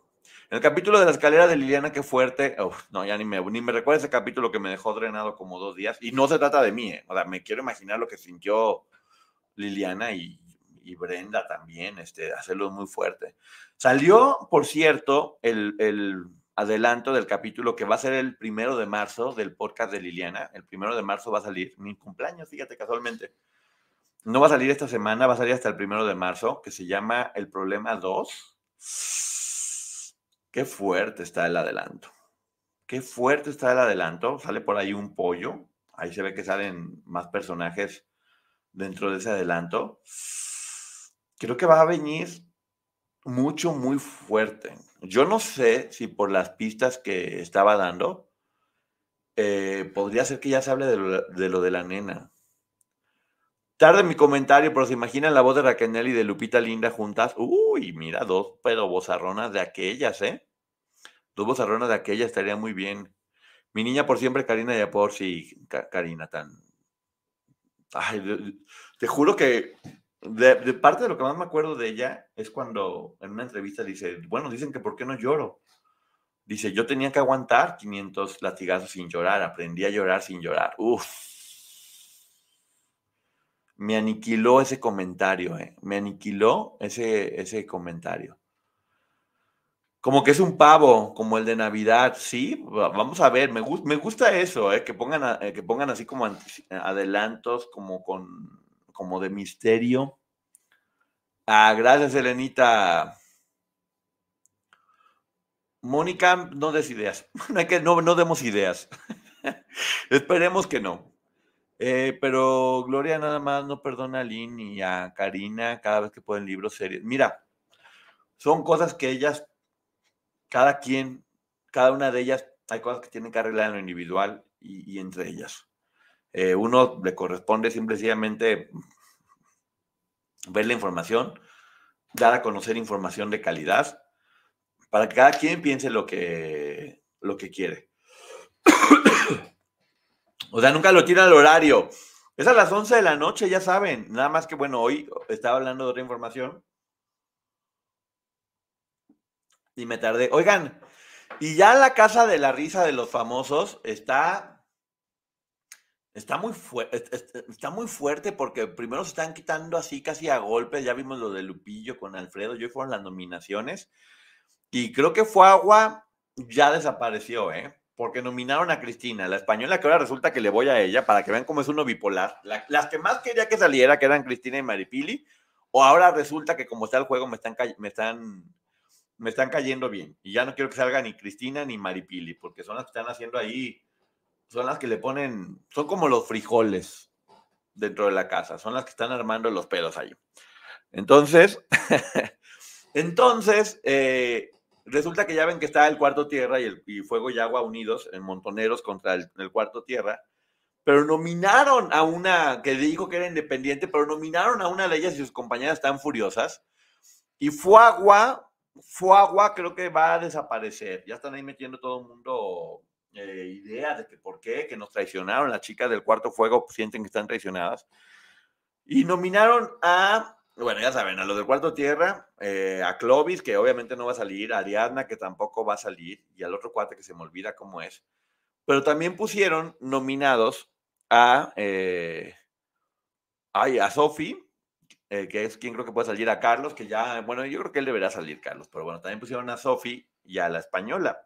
En el capítulo de la escalera de Liliana, qué fuerte. no, ya ni me, ni me recuerda ese capítulo que me dejó drenado como dos días. Y no se trata de mí, ¿eh? O sea, me quiero imaginar lo que sintió Liliana y, Brenda también, este, hacerlo muy fuerte. Salió, por cierto, el, el, adelanto del capítulo que va a ser el primero de marzo del podcast de Liliana. El primero de marzo va a salir mi cumpleaños, fíjate, casualmente. No va a salir esta semana, va a salir hasta el primero de marzo, que se llama El Problema 2 Qué fuerte está el adelanto. Qué fuerte está el adelanto. Sale por ahí un pollo. Ahí se ve que salen más personajes dentro de ese adelanto. Creo que va a venir mucho, muy fuerte. Yo no sé si por las pistas que estaba dando, eh, podría ser que ya se hable de lo, de lo, de la nena. Tarde mi comentario, pero se imaginan la voz de Raquel y de Lupita Linda juntas. Uy, mira, dos pero bozarronas de aquellas, ¿eh? Dos bozarronas de aquellas estaría muy bien. Mi niña por siempre, Karina y por sí, Karina, tan. Ay, te juro que de, de, parte de lo que más me acuerdo de ella es cuando en una entrevista dice: Bueno, dicen que por qué no lloro. Dice: Yo tenía que aguantar 500 latigazos sin llorar, aprendí a llorar sin llorar. Uf me aniquiló ese comentario, ¿eh? me aniquiló ese, ese comentario. Como que es un pavo, como el de Navidad, sí, vamos a ver, me, gusta eso, ¿eh? que, pongan que pongan así como adelantos, como, con, como de misterio. Ah, gracias, Elenita. Mónica, no des ideas, [LAUGHS] no, no demos ideas. [LAUGHS] Esperemos que no. Eh, pero Gloria nada más no perdona a Lynn y a Karina cada vez que pueden libros serios. Mira, son cosas que ellas, cada quien, cada una de ellas, hay cosas que tienen que arreglar en lo individual y, entre ellas. Eh, uno le corresponde simplemente ver la información, dar a conocer información de calidad, para que cada quien piense lo que, lo que quiere. O sea, nunca lo tiran al horario. Es a las 11 de la noche, ya saben. Nada más que, bueno, hoy estaba hablando de otra información. Y me tardé. Oigan, y ya la casa de la risa de los famosos está. Está muy, está muy fuerte porque primero se están quitando así casi a golpes. Ya vimos lo de Lupillo con Alfredo. Yo fueron las nominaciones. Y creo que fue agua ya desapareció, ¿eh? Porque nominaron a Cristina, la española, que ahora resulta que le voy a ella para que vean cómo es uno bipolar. las que más quería que saliera, que eran Cristina y Maripili, o ahora resulta que como está el juego me están, me están, me están cayendo bien. Y ya no quiero que salga ni Cristina ni Maripili, porque son las que están haciendo ahí, son las que le ponen, son como los frijoles dentro de la casa, son las que están armando los pedos ahí. Entonces, [LAUGHS] entonces, eh, Resulta que ya ven que está el cuarto tierra y, el, Fuego y Agua unidos en Montoneros contra el, cuarto tierra, pero nominaron a una que dijo que era independiente, pero nominaron a una de ellas y sus compañeras están furiosas. Y Fuagua, Fuagua creo que va a desaparecer. Ya están ahí metiendo todo el mundo eh, ideas de que por qué, que nos traicionaron. Las chicas del cuarto fuego sienten que están traicionadas. Y nominaron a bueno, ya saben, a los del cuarto tierra, eh, a Clovis, que obviamente no va a salir, a Ariadna, que tampoco va a salir, y al otro cuate que se me olvida cómo es. Pero también pusieron nominados a, eh, ay, a Sofi, eh, que es quien creo que puede salir, a Carlos, que ya, bueno, yo creo que él deberá salir, Carlos, pero bueno, también pusieron a Sofi y a la española.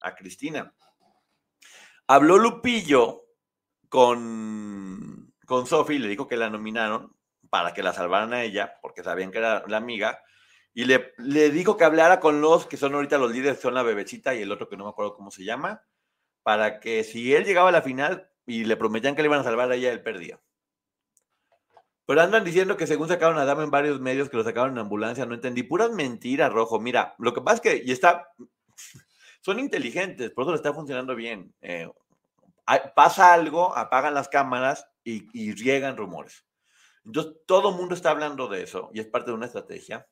a Cristina. Habló Lupillo con, con Sofi, le dijo que la nominaron para que la salvaran a ella, porque sabían que era la amiga, y le, le dijo que hablara con los que son ahorita los líderes, son la bebecita y el otro que no me acuerdo cómo se llama, para que si él llegaba a la final y le prometían que le iban a salvar a ella, él perdía. Pero andan diciendo que según sacaron a Dama en varios medios que lo sacaron en ambulancia, no entendí. Puras mentiras, Rojo. Mira, lo que pasa es que, y está, son inteligentes, por eso le está funcionando bien. Eh, pasa algo, apagan las cámaras y, y riegan rumores. Entonces, todo el mundo está hablando de eso y es parte de una estrategia.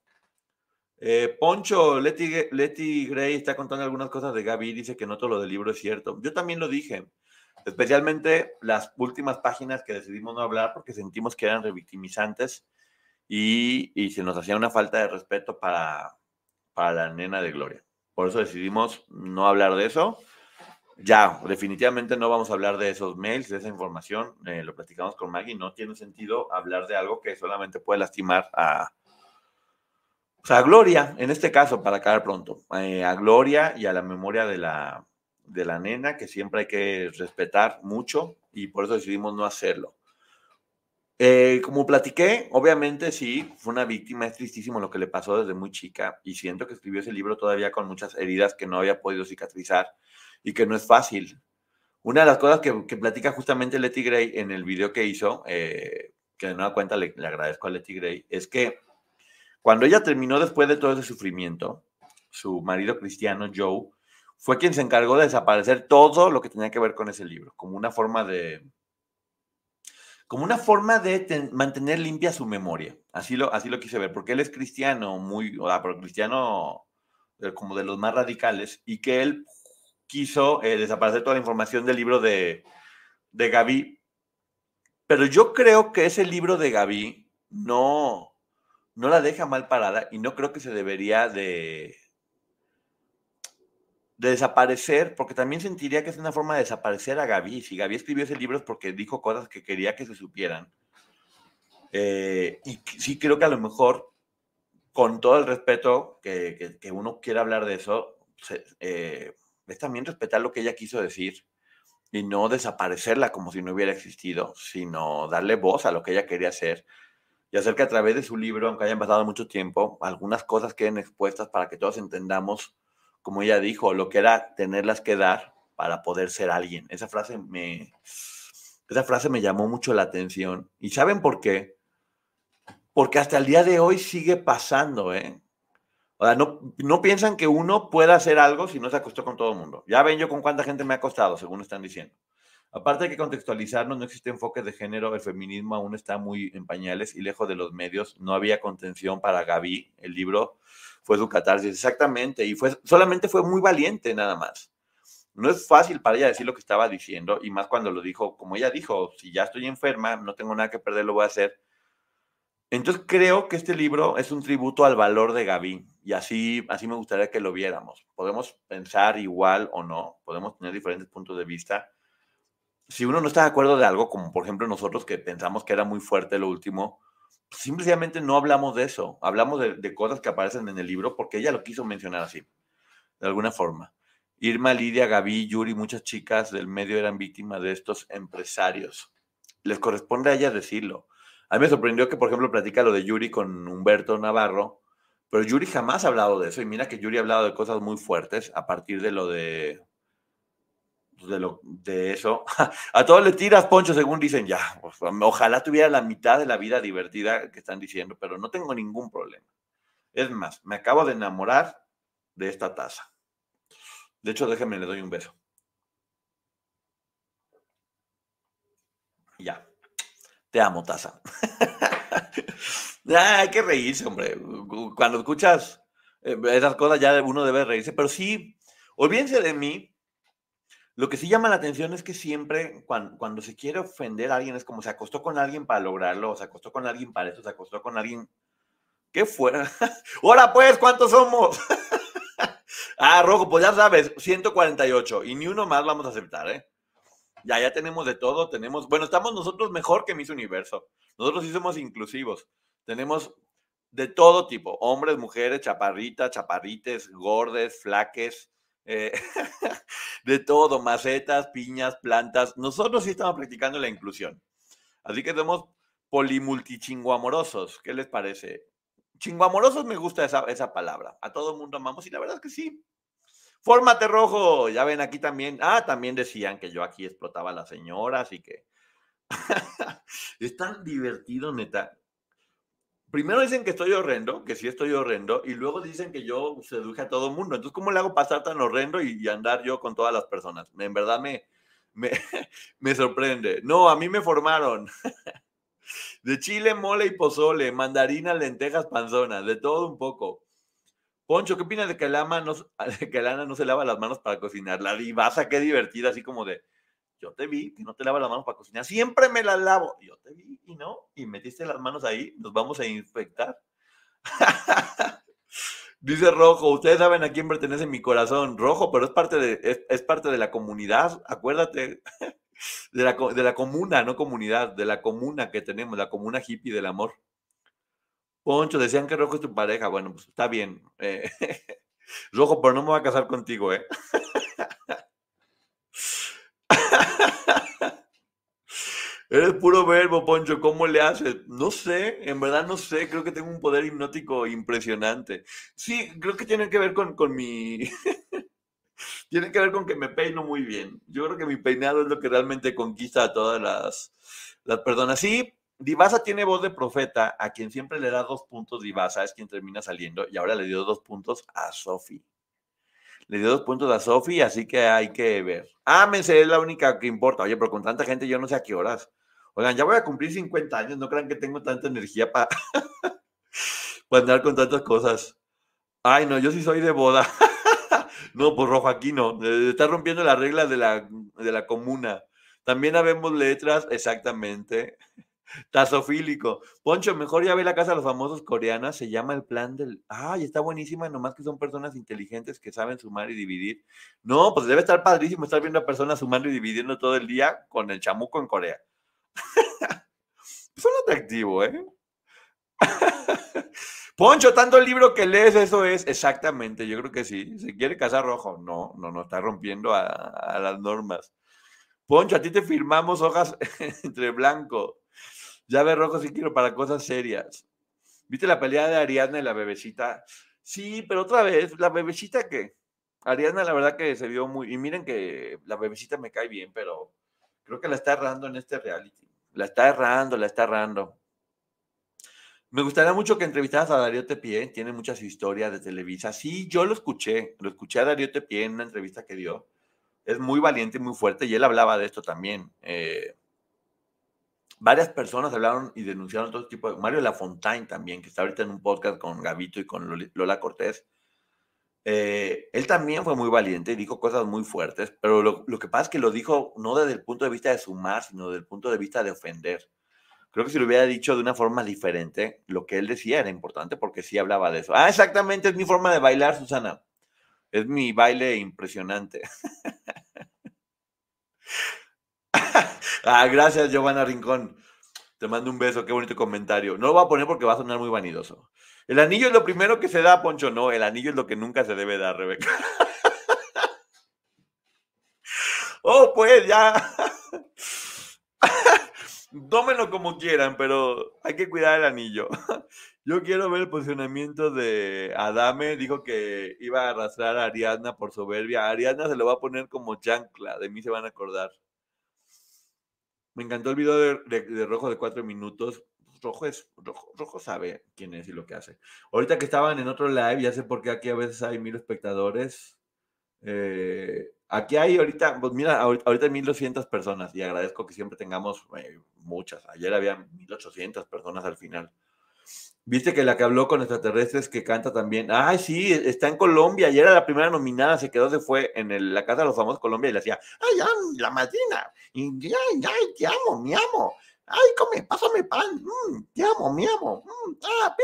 Eh, Poncho, Letty, Letty Gray está contando algunas cosas de Gaby, dice que no todo lo del libro es cierto. Yo también lo dije especialmente las últimas páginas que decidimos no hablar porque sentimos que eran revictimizantes y, se nos hacía una falta de respeto para la nena de Gloria. Por eso decidimos no hablar de eso. Ya, definitivamente no vamos a hablar de esos mails, de esa información. Eh, lo platicamos con Maggie. No tiene sentido hablar de algo que solamente puede lastimar a, a Gloria, en este caso, para acabar pronto, eh, a Gloria y a la memoria de la, de la nena que siempre hay que respetar mucho y por eso decidimos no hacerlo. Eh, como platiqué, obviamente sí, fue una víctima, es tristísimo lo que le pasó desde muy chica y siento que escribió ese libro todavía con muchas heridas que no había podido cicatrizar y que no es fácil. Una de las cosas que, platica justamente Letty Gray en el video que hizo, eh, que de nueva cuenta le, le agradezco a Letty Gray, es que cuando ella terminó después de todo ese sufrimiento, su marido cristiano, Joe, fue quien se encargó de desaparecer todo lo que tenía que ver con ese libro, como una forma de, como una forma de mantener limpia su memoria. Así lo, así lo quise ver, porque él es cristiano, muy, pero cristiano eh, como de los más radicales, y que él quiso eh, desaparecer toda la información del libro de, de Gaby. Pero yo creo que ese libro de Gaby no, no la deja mal parada y no creo que se debería de, de desaparecer, porque también sentiría que es una forma de desaparecer a Gaby. Si Gaby escribió ese libro es porque dijo cosas que quería que se supieran. Eh, y sí creo que a lo mejor, con todo el respeto que, uno quiera hablar de eso, eh, es también respetar lo que ella quiso decir y no desaparecerla como si no hubiera existido, sino darle voz a lo que ella quería hacer y hacer que a través de su libro, aunque hayan pasado mucho tiempo, algunas cosas queden expuestas para que todos entendamos como ella dijo, lo que era tenerlas que dar para poder ser alguien. Esa frase me, esa frase me llamó mucho la atención. ¿Y saben por qué? Porque hasta el día de hoy sigue pasando, ¿eh? O sea, no, no piensan que uno pueda hacer algo si no se acostó con todo el mundo. Ya ven yo con cuánta gente me ha acostado, según están diciendo. Aparte de que contextualizarnos, no existe enfoque de género, el feminismo aún está muy en pañales y lejos de los medios. No había contención para Gaby, el libro fue su catarsis, exactamente, y fue, solamente fue muy valiente nada más. No es fácil para ella decir lo que estaba diciendo, y más cuando lo dijo, como ella dijo, si ya estoy enferma, no tengo nada que perder, lo voy a hacer. Entonces creo que este libro es un tributo al valor de Gaby, y así, así me gustaría que lo viéramos. Podemos pensar igual o no, podemos tener diferentes puntos de vista. Si uno no está de acuerdo de algo, como por ejemplo nosotros que pensamos que era muy fuerte lo último, simplemente no hablamos de eso, hablamos de, cosas que aparecen en el libro porque ella lo quiso mencionar así, de alguna forma. Irma, Lidia, Gaby, Yuri, muchas chicas del medio eran víctimas de estos empresarios. Les corresponde a ella decirlo. A mí me sorprendió que, por ejemplo, platica lo de Yuri con Humberto Navarro, pero Yuri jamás ha hablado de eso. Y mira que Yuri ha hablado de cosas muy fuertes a partir de lo de de, lo, de eso. [LAUGHS] A todos le tiras, Poncho, según dicen, ya, ojalá tuviera la mitad de la vida divertida que están diciendo, pero no tengo ningún problema. Es más, me acabo de enamorar de esta taza. De hecho, déjenme, le doy un beso. Ya. Te amo, taza. [LAUGHS] hay que reírse, hombre. Cuando escuchas eh, esas cosas, ya uno debe reírse. Pero sí, olvídense de mí lo que sí llama la atención es que siempre cuando, se quiere ofender a alguien es como se acostó con alguien para lograrlo, se acostó con alguien para eso, se acostó con alguien. ¿Qué fuera? [LAUGHS] ¡Hola pues! ¿Cuántos somos? [LAUGHS] ah, Rojo, pues ya sabes, 148 y ni uno más vamos a aceptar, ¿eh? Ya, ya tenemos de todo, tenemos, bueno, estamos nosotros mejor que Miss Universo. Nosotros sí somos inclusivos. Tenemos de todo tipo, hombres, mujeres, chaparritas, chaparrites, gordes, flaques, eh, [LAUGHS] de todo, macetas, piñas, plantas. Nosotros sí estamos practicando la inclusión. Así que somos polimultichinguamorosos. ¿Qué les parece? Chinguamorosos me gusta esa, esa palabra. A todo el mundo amamos y la verdad es que sí. Fórmate rojo. Ya ven aquí también. Ah, también decían que yo aquí explotaba a las señoras y que [LAUGHS] es tan divertido, neta. Primero dicen que estoy horrendo, que sí estoy horrendo, y luego dicen que yo seduje a todo mundo. Entonces, ¿cómo le hago pasar tan horrendo y, andar yo con todas las personas? En verdad me, [LAUGHS] me, me sorprende. No, a mí me formaron. [LAUGHS] De chile, mole y pozole, mandarina, lentejas, panzonas, de todo un poco. Poncho, ¿qué opinas de que, Lama no, [LAUGHS] de que Lana no se lava las manos para cocinar? La divasa, qué divertida, así como de, yo te vi que no te lavas las manos para cocinar, siempre me las lavo. Yo te vi y no, y metiste las manos ahí, nos vamos a infectar. [LAUGHS] Dice Rojo, ustedes saben a quién pertenece mi corazón. Rojo, pero es parte de, es, parte de la comunidad, acuérdate. [LAUGHS] De la, de la comuna, no comunidad, de la comuna que tenemos, la comuna hippie del amor. Poncho, decían que Rojo es tu pareja. Bueno, pues está bien. Eh, [LAUGHS] Rojo, pero no me voy a casar contigo, ¿eh? Eres puro verbo, Poncho. ¿Cómo le haces? No sé, en verdad no sé. Creo que tengo un poder hipnótico impresionante. Sí, creo que tiene que ver con, con mi. [LAUGHS] tiene que ver con que me peino muy bien. Yo creo que mi peinado es lo que realmente conquista a todas las, las personas. Sí, Divasa tiene voz de profeta, a quien siempre le da dos puntos Divasa, es quien termina saliendo, y ahora le dio dos puntos a Sofi. Le dio dos puntos a Sofi, así que hay que ver. Ámense, es la única que importa. Oye, pero con tanta gente yo no sé a qué horas. Oigan, ya voy a cumplir 50 años, no crean que tengo tanta energía para [LAUGHS] andar con tantas cosas. Ay, no, yo sí soy de boda. [LAUGHS] no, pues rojo aquí no. Eh, Está rompiendo las reglas de la, de la comuna. También habemos letras, exactamente. [LAUGHS] Tasofílico. Poncho, mejor ya ve la casa de los famosos coreanas, se llama el plan del. Ay, está buenísima, nomás que son personas inteligentes que saben sumar y dividir. No, pues debe estar padrísimo estar viendo a personas sumando y dividiendo todo el día con el chamuco en Corea. [LAUGHS] Son atractivo, ¿eh? [LAUGHS] Poncho, tanto el libro que lees, eso es exactamente, yo creo que sí. ¿Se quiere casar rojo? No, no, no, está rompiendo a, las normas. Poncho, a ti te firmamos hojas [LAUGHS] entre blanco. Ya ve rojo si quiero para cosas serias. ¿Viste la pelea de Ariadna y la bebecita? Sí, pero otra vez, la bebecita que. Ariadna, la verdad que se vio muy. Y miren que la bebecita me cae bien, pero creo que la está errando en este reality. La está errando, la está errando. Me gustaría mucho que entrevistaras a Darío Tepié, tiene muchas historias de Televisa. Sí, yo lo escuché, lo escuché a Darío Tepié en una entrevista que dio. Es muy valiente muy fuerte y él hablaba de esto también. Eh, varias personas hablaron y denunciaron todo tipo de... Mario Lafontaine también, que está ahorita en un podcast con Gavito y con Lola Cortés. Eh, él también fue muy valiente y dijo cosas muy fuertes, pero lo, que pasa es que lo dijo no desde el punto de vista de sumar, sino desde el punto de vista de ofender. Creo que si lo hubiera dicho de una forma diferente, lo que él decía era importante porque sí hablaba de eso. Ah, exactamente, es mi forma de bailar, Susana. Es mi baile impresionante. [LAUGHS] ah, gracias, Giovanna Rincón. Te mando un beso, qué bonito comentario. No lo voy a poner porque va a sonar muy vanidoso. El anillo es lo primero que se da, Poncho. No, el anillo es lo que nunca se debe dar, Rebeca. [LAUGHS] oh, pues ya. [LAUGHS] Tómenlo como quieran, pero hay que cuidar el anillo. [LAUGHS] Yo quiero ver el posicionamiento de Adame. Dijo que iba a arrastrar a Ariadna por soberbia. Ariadna se lo va a poner como chancla. De mí se van a acordar. Me encantó el video de, Rojo de cuatro minutos. Rojo es, Rojo, Rojo sabe quién es y lo que hace. Ahorita que estaban en otro live, ya sé por qué aquí a veces hay mil espectadores. Eh, aquí hay ahorita, pues mira, ahorita hay 1200 personas y agradezco que siempre tengamos eh, muchas. Ayer había 1800 personas al final. Viste que la que habló con extraterrestres que canta también. Ay, sí, está en Colombia y era la primera nominada, se quedó, se fue en la Casa de los Famosos Colombia y le hacía, ay, la madrina, y ay, ay, te amo, mi amo, ay, come, pásame pan, mm, te amo, mi amo, mm, ah,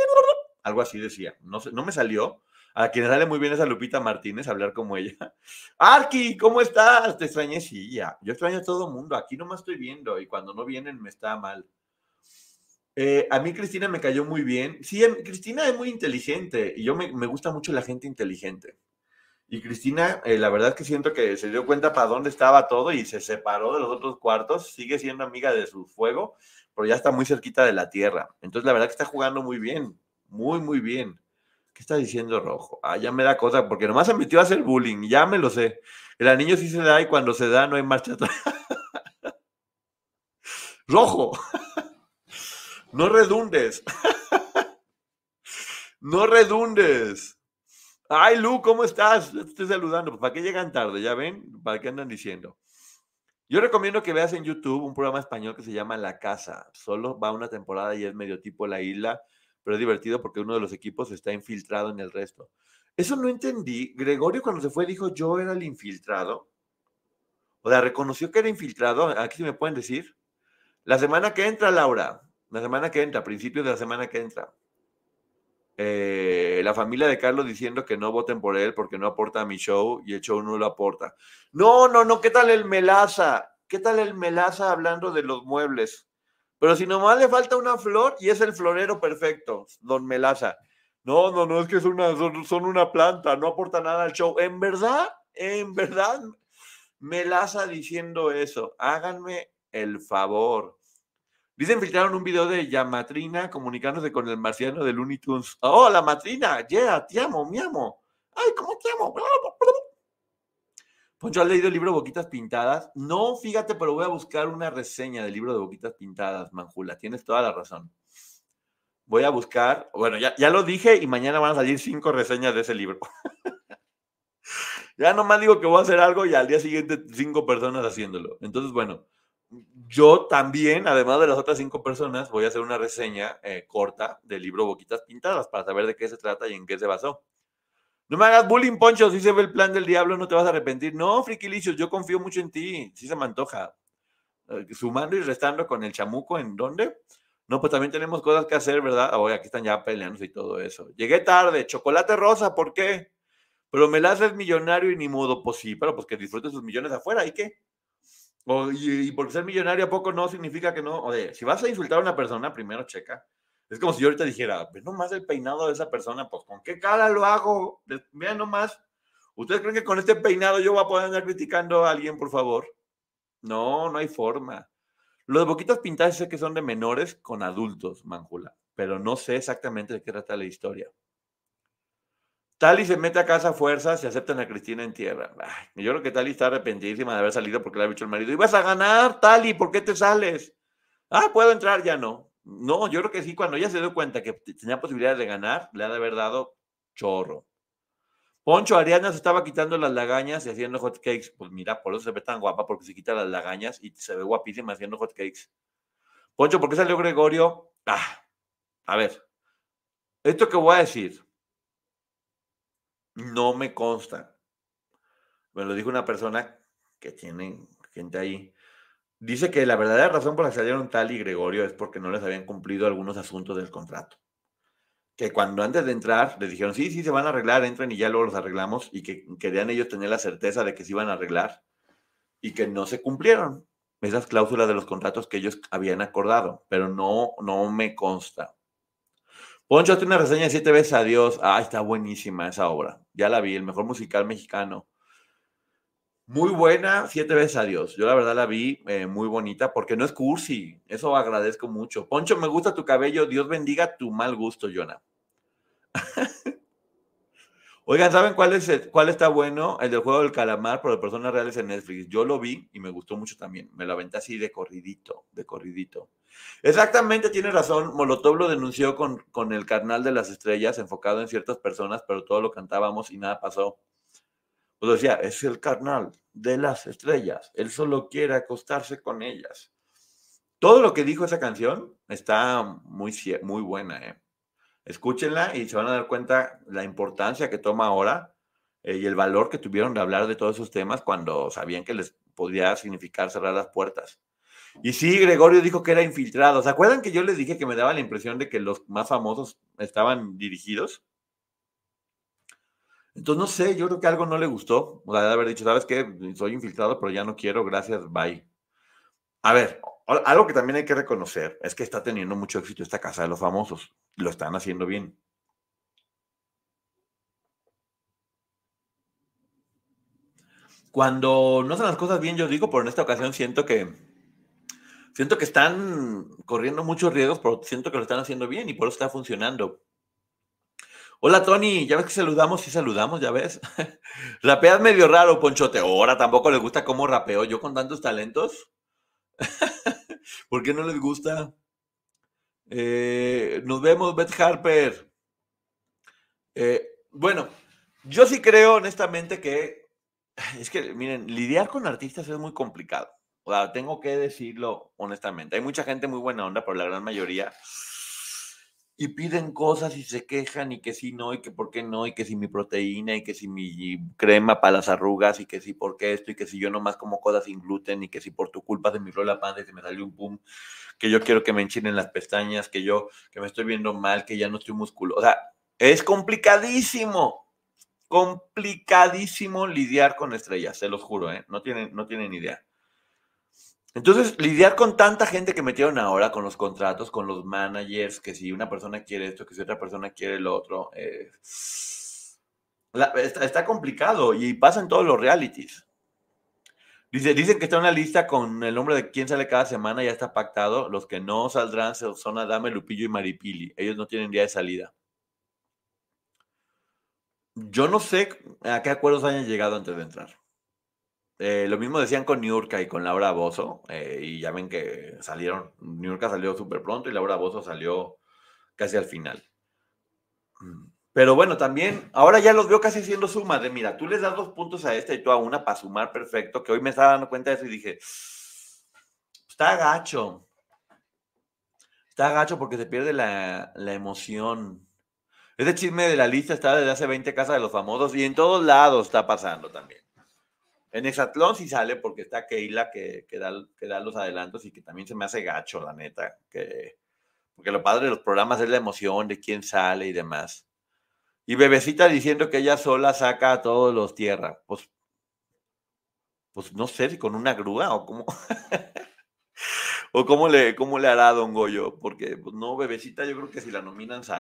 algo así decía. No, no me salió. A quien sale muy bien es a Lupita Martínez hablar como ella. [LAUGHS] Arki, ¿cómo estás? Te extrañé, sí, ya. Yo extraño a todo mundo. Aquí no me estoy viendo y cuando no vienen me está mal. Eh, a mí Cristina me cayó muy bien. Sí, Cristina es muy inteligente y yo me, me gusta mucho la gente inteligente. Y Cristina, eh, la verdad es que siento que se dio cuenta para dónde estaba todo y se separó de los otros cuartos. Sigue siendo amiga de su fuego, pero ya está muy cerquita de la tierra. Entonces, la verdad que está jugando muy bien, muy, muy bien. ¿Qué está diciendo Rojo? Ah, ya me da cosa, porque nomás se metió a hacer bullying, ya me lo sé. El anillo sí se da y cuando se da no hay marcha atrás. [LAUGHS] Rojo. [LAUGHS] No redundes. [LAUGHS] No redundes. Ay, Lu, ¿cómo estás? Te estoy saludando. Pues, ¿Para qué llegan tarde? ¿Ya ven? ¿Para qué andan diciendo? Yo recomiendo que veas en YouTube un programa español que se llama La Casa. Solo va una temporada y es medio tipo La Isla, pero es divertido porque uno de los equipos está infiltrado en el resto. Eso no entendí. Gregorio cuando se fue dijo yo era el infiltrado. O sea, reconoció que era infiltrado. Aquí me pueden decir. La semana que entra, Laura. La semana que entra, principios de la semana que entra. Eh, la familia de Carlos diciendo que no voten por él porque no aporta a mi show y el show no lo aporta. No, no, no, ¿qué tal el Melaza? ¿Qué tal el Melaza hablando de los muebles? Pero si nomás le falta una flor y es el florero perfecto, don Melaza. No, no, no, es que son una, son, una planta, no aporta nada al show. En verdad, en verdad, Melaza diciendo eso. Háganme el favor. Dicen, filtraron un video de Yamatrina comunicándose con el marciano de Looney Tunes. ¡Oh, la matrina! ¡Yeah! ¡Te amo, mi amo! ¡Ay, cómo te amo! Poncho, ¿has leído el libro Boquitas Pintadas? No, fíjate, pero voy a buscar una reseña del libro de Boquitas Pintadas, Manjula. Tienes toda la razón. Voy a buscar, bueno, ya, ya lo dije y mañana van a salir cinco reseñas de ese libro. [LAUGHS] ya nomás digo que voy a hacer algo y al día siguiente cinco personas haciéndolo. Entonces, bueno, yo también, además de las otras cinco personas, voy a hacer una reseña eh, corta del libro Boquitas Pintadas para saber de qué se trata y en qué se basó. No me hagas bullying, Poncho. Si se ve el plan del diablo, no te vas a arrepentir. No, friquilicios, yo confío mucho en ti. Sí se me antoja. Eh, sumando y restando con el chamuco, ¿en dónde? No, pues también tenemos cosas que hacer, ¿verdad? Aquí están ya peleándose y todo eso. Llegué tarde, chocolate rosa, ¿por qué? Pero me la haces millonario y ni modo, pues sí, pero pues que disfrutes sus millones afuera, ¿y qué? Y, por ser millonario a poco no significa que no. Oye, si vas a insultar a una persona, primero checa. Es como si yo ahorita dijera, ve nomás el peinado de esa persona, pues ¿con qué cara lo hago? Vean nomás. ¿Ustedes creen que con este peinado yo voy a poder andar criticando a alguien, por favor? No, no hay forma. Los boquitas pintadas sé que son de menores con adultos, Manjula, pero no sé exactamente de qué trata la historia. Tali se mete a casa a fuerzas y aceptan a Cristina en tierra. yo creo que Tali está arrepentidísima de haber salido porque le ha dicho el marido, ibas a ganar, Tali, ¿por qué te sales? Ah, puedo entrar, ya no. No, yo creo que sí, cuando ella se dio cuenta que tenía posibilidades de ganar, le ha de haber dado chorro. Poncho Ariana se estaba quitando las lagañas y haciendo hot cakes. Pues mira, por eso se ve tan guapa, porque se quita las lagañas y se ve guapísima haciendo hot cakes. Poncho, ¿por qué salió Gregorio? Ah, a ver, esto que voy a decir, no me consta. Me lo dijo una persona que tiene gente ahí. Dice que la verdadera razón por la que salieron Tal y Gregorio es porque no les habían cumplido algunos asuntos del contrato. Que cuando antes de entrar les dijeron, sí, sí, se van a arreglar, entren y ya luego los arreglamos y que querían ellos tener la certeza de que se iban a arreglar y que no se cumplieron esas cláusulas de los contratos que ellos habían acordado, pero no, no me consta. Poncho, hazte una reseña de siete veces adiós. Ah, está buenísima esa obra. Ya la vi, el mejor musical mexicano. Muy buena, siete veces adiós. Yo la verdad la vi eh, muy bonita porque no es cursi. Eso agradezco mucho. Poncho, me gusta tu cabello. Dios bendiga tu mal gusto, Jonah. [LAUGHS] Oigan, ¿saben cuál, es cuál está bueno? El del juego del calamar, por de personas reales en Netflix. Yo lo vi y me gustó mucho también. Me lo aventé así de corridito, de corridito. Exactamente, tiene razón. Molotov lo denunció con, con el carnal de las estrellas, enfocado en ciertas personas, pero todo lo cantábamos y nada pasó. Pues decía, es el carnal de las estrellas. Él solo quiere acostarse con ellas. Todo lo que dijo esa canción está muy, muy buena, ¿eh? Escúchenla y se van a dar cuenta la importancia que toma ahora eh, y el valor que tuvieron de hablar de todos esos temas cuando sabían que les podía significar cerrar las puertas. Y sí, Gregorio dijo que era infiltrado. ¿Se acuerdan que yo les dije que me daba la impresión de que los más famosos estaban dirigidos? Entonces, no sé, yo creo que algo no le gustó. O sea, de haber dicho, ¿sabes qué? Soy infiltrado, pero ya no quiero, gracias, bye. A ver, algo que también hay que reconocer es que está teniendo mucho éxito esta casa de los famosos. Lo están haciendo bien. Cuando no hacen las cosas bien, yo digo, pero en esta ocasión siento que siento que están corriendo muchos riesgos, pero siento que lo están haciendo bien y por eso está funcionando. Hola Tony, ya ves que saludamos, sí saludamos, ya ves. [LAUGHS] Rapeas medio raro, Ponchote. Ahora tampoco le gusta cómo rapeo yo con tantos talentos. [LAUGHS] ¿Por qué no les gusta? Eh, nos vemos, Beth Harper. Eh, bueno, yo sí creo honestamente que [SIGHS] es que, miren, lidiar con artistas es muy complicado. O sea, tengo que decirlo honestamente. Hay mucha gente muy buena onda, pero la gran mayoría. Y piden cosas y se quejan y que si no, y que por qué no, y que si mi proteína, y que si mi crema para las arrugas, y que si por qué esto, y que si yo nomás como cosas sin gluten, y que si por tu culpa se me rola panza y se me salió un pum, que yo quiero que me enchinen las pestañas, que yo, que me estoy viendo mal, que ya no estoy musculoso. O sea, es complicadísimo, complicadísimo lidiar con estrellas, se los juro, ¿eh? No tienen, no tienen idea. Entonces, lidiar con tanta gente que metieron ahora, con los contratos, con los managers, que si una persona quiere esto, que si otra persona quiere lo otro, eh, está, complicado y pasa en todos los realities. Dice, dicen que está una lista con el nombre de quién sale cada semana, ya está pactado. Los que no saldrán son Adame, Lupillo y Maripili. Ellos no tienen día de salida. Yo no sé a qué acuerdos hayan llegado antes de entrar. Eh, lo mismo decían con Niurka y con Laura Bozo, eh, y ya ven que salieron, Niurka salió súper pronto y Laura Bozo salió casi al final. Mm, pero bueno, también, ahora ya los veo casi siendo sumas de, mira, tú les das dos puntos a esta y tú a una para sumar perfecto, que hoy me estaba dando cuenta de eso y dije, está gacho. Está gacho porque se pierde la, la emoción. Ese chisme de la lista está desde hace 20 casas de los famosos y en todos lados está pasando también. En Exatlón sí sale porque está Keila que, que, da, que da los adelantos y que también se me hace gacho, la neta. Que, porque lo padre de los programas es la emoción de quién sale y demás. Y Bebecita diciendo que ella sola saca a todos los tierra. Pues, pues no sé si con una grúa o cómo. [LAUGHS] ¿O cómo le, cómo le hará Don Goyo? Porque, pues no, bebecita, yo creo que si la nominan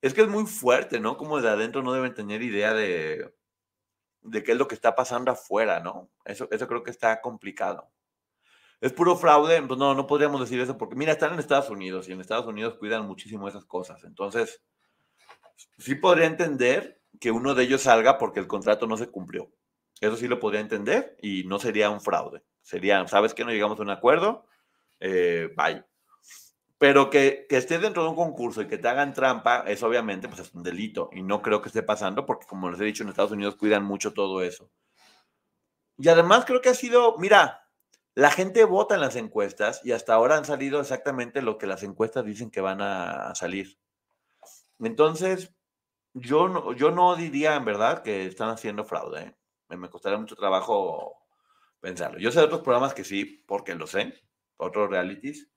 Es que es muy fuerte, ¿no? Como de adentro no deben tener idea de, de qué es lo que está pasando afuera, ¿no? Eso, eso creo que está complicado. Es puro fraude, pues no, no podríamos decir eso porque, mira, están en Estados Unidos y en Estados Unidos cuidan muchísimo esas cosas. Entonces, sí podría entender que uno de ellos salga porque el contrato no se cumplió. Eso sí lo podría entender y no sería un fraude. Sería, ¿sabes que no llegamos a un acuerdo? Eh, bye. Pero que, que estés dentro de un concurso y que te hagan trampa, es obviamente pues, es un delito. Y no creo que esté pasando porque, como les he dicho, en Estados Unidos cuidan mucho todo eso. Y además creo que ha sido, mira, la gente vota en las encuestas y hasta ahora han salido exactamente lo que las encuestas dicen que van a, salir. Entonces, yo no, yo no diría en verdad que están haciendo fraude. ¿eh? me costaría mucho trabajo pensarlo. Yo sé de otros programas que sí, porque lo sé, otros realities,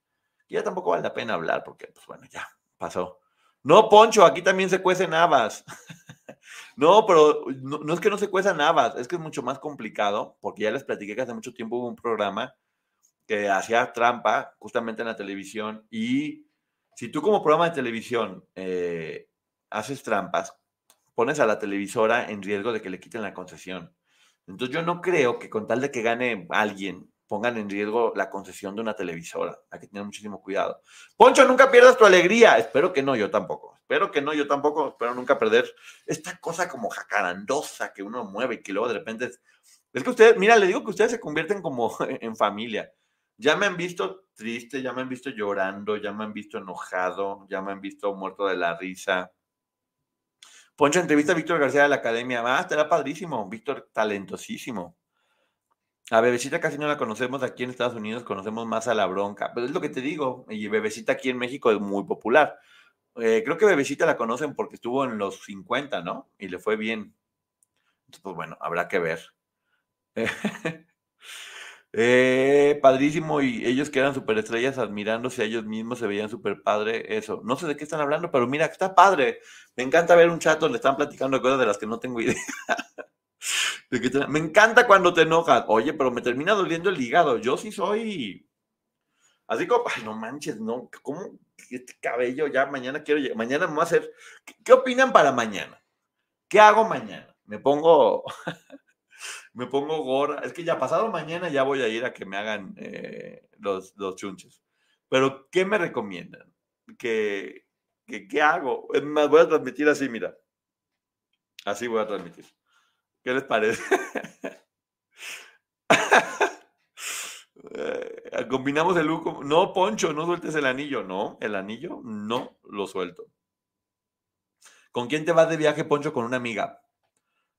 ya tampoco vale la pena hablar, porque, pues bueno, ya pasó. No, Poncho, aquí también se cuecen habas. [LAUGHS] no, pero no, es que no se cuezan habas, es que es mucho más complicado, porque ya les platiqué que hace mucho tiempo hubo un programa que hacía trampa justamente en la televisión, y si tú como programa de televisión eh, haces trampas, pones a la televisora en riesgo de que le quiten la concesión. Entonces yo no creo que con tal de que gane alguien pongan en riesgo la concesión de una televisora. Hay que tener muchísimo cuidado. Poncho, nunca pierdas tu alegría. Espero que no, yo tampoco. Espero que no, yo tampoco. Espero nunca perder esta cosa como jacarandosa que uno mueve y que luego de repente... Es, es que ustedes, mira, le digo que ustedes se convierten como [LAUGHS] en familia. Ya me han visto triste, ya me han visto llorando, ya me han visto enojado, ya me han visto muerto de la risa. Poncho entrevista a Víctor García de la Academia. Ah, estará padrísimo. Víctor, talentosísimo. A Bebecita casi no la conocemos aquí en Estados Unidos, conocemos más a la bronca. Pero es lo que te digo, y Bebecita aquí en México es muy popular. Eh, creo que Bebecita la conocen porque estuvo en los 50, ¿no? Y le fue bien. Entonces, pues bueno, habrá que ver. [LAUGHS] Eh, padrísimo, y ellos que eran superestrellas admirándose a ellos mismos, se veían súper padre eso. No sé de qué están hablando, pero mira, está padre. Me encanta ver un chat donde están platicando cosas de las que no tengo [LAUGHS] idea. Me encanta cuando te enojas. Oye, pero me termina doliendo el hígado. Yo sí soy. Así como, ay, no manches, no. ¿Cómo este cabello ya mañana quiero. Mañana me voy a hacer. ¿Qué, qué opinan para mañana? ¿Qué hago mañana? Me pongo. [LAUGHS] me pongo gorra. Es que ya pasado mañana ya voy a ir a que me hagan eh, los, chunches. Pero, ¿qué me recomiendan? ¿Qué, qué, qué hago? Más, voy a transmitir así, mira. Así voy a transmitir. ¿Qué les parece? [LAUGHS] Eh, Combinamos el con- No, Poncho, no sueltes el anillo. No, el anillo no lo suelto. ¿Con quién te vas de viaje, Poncho? Con una amiga.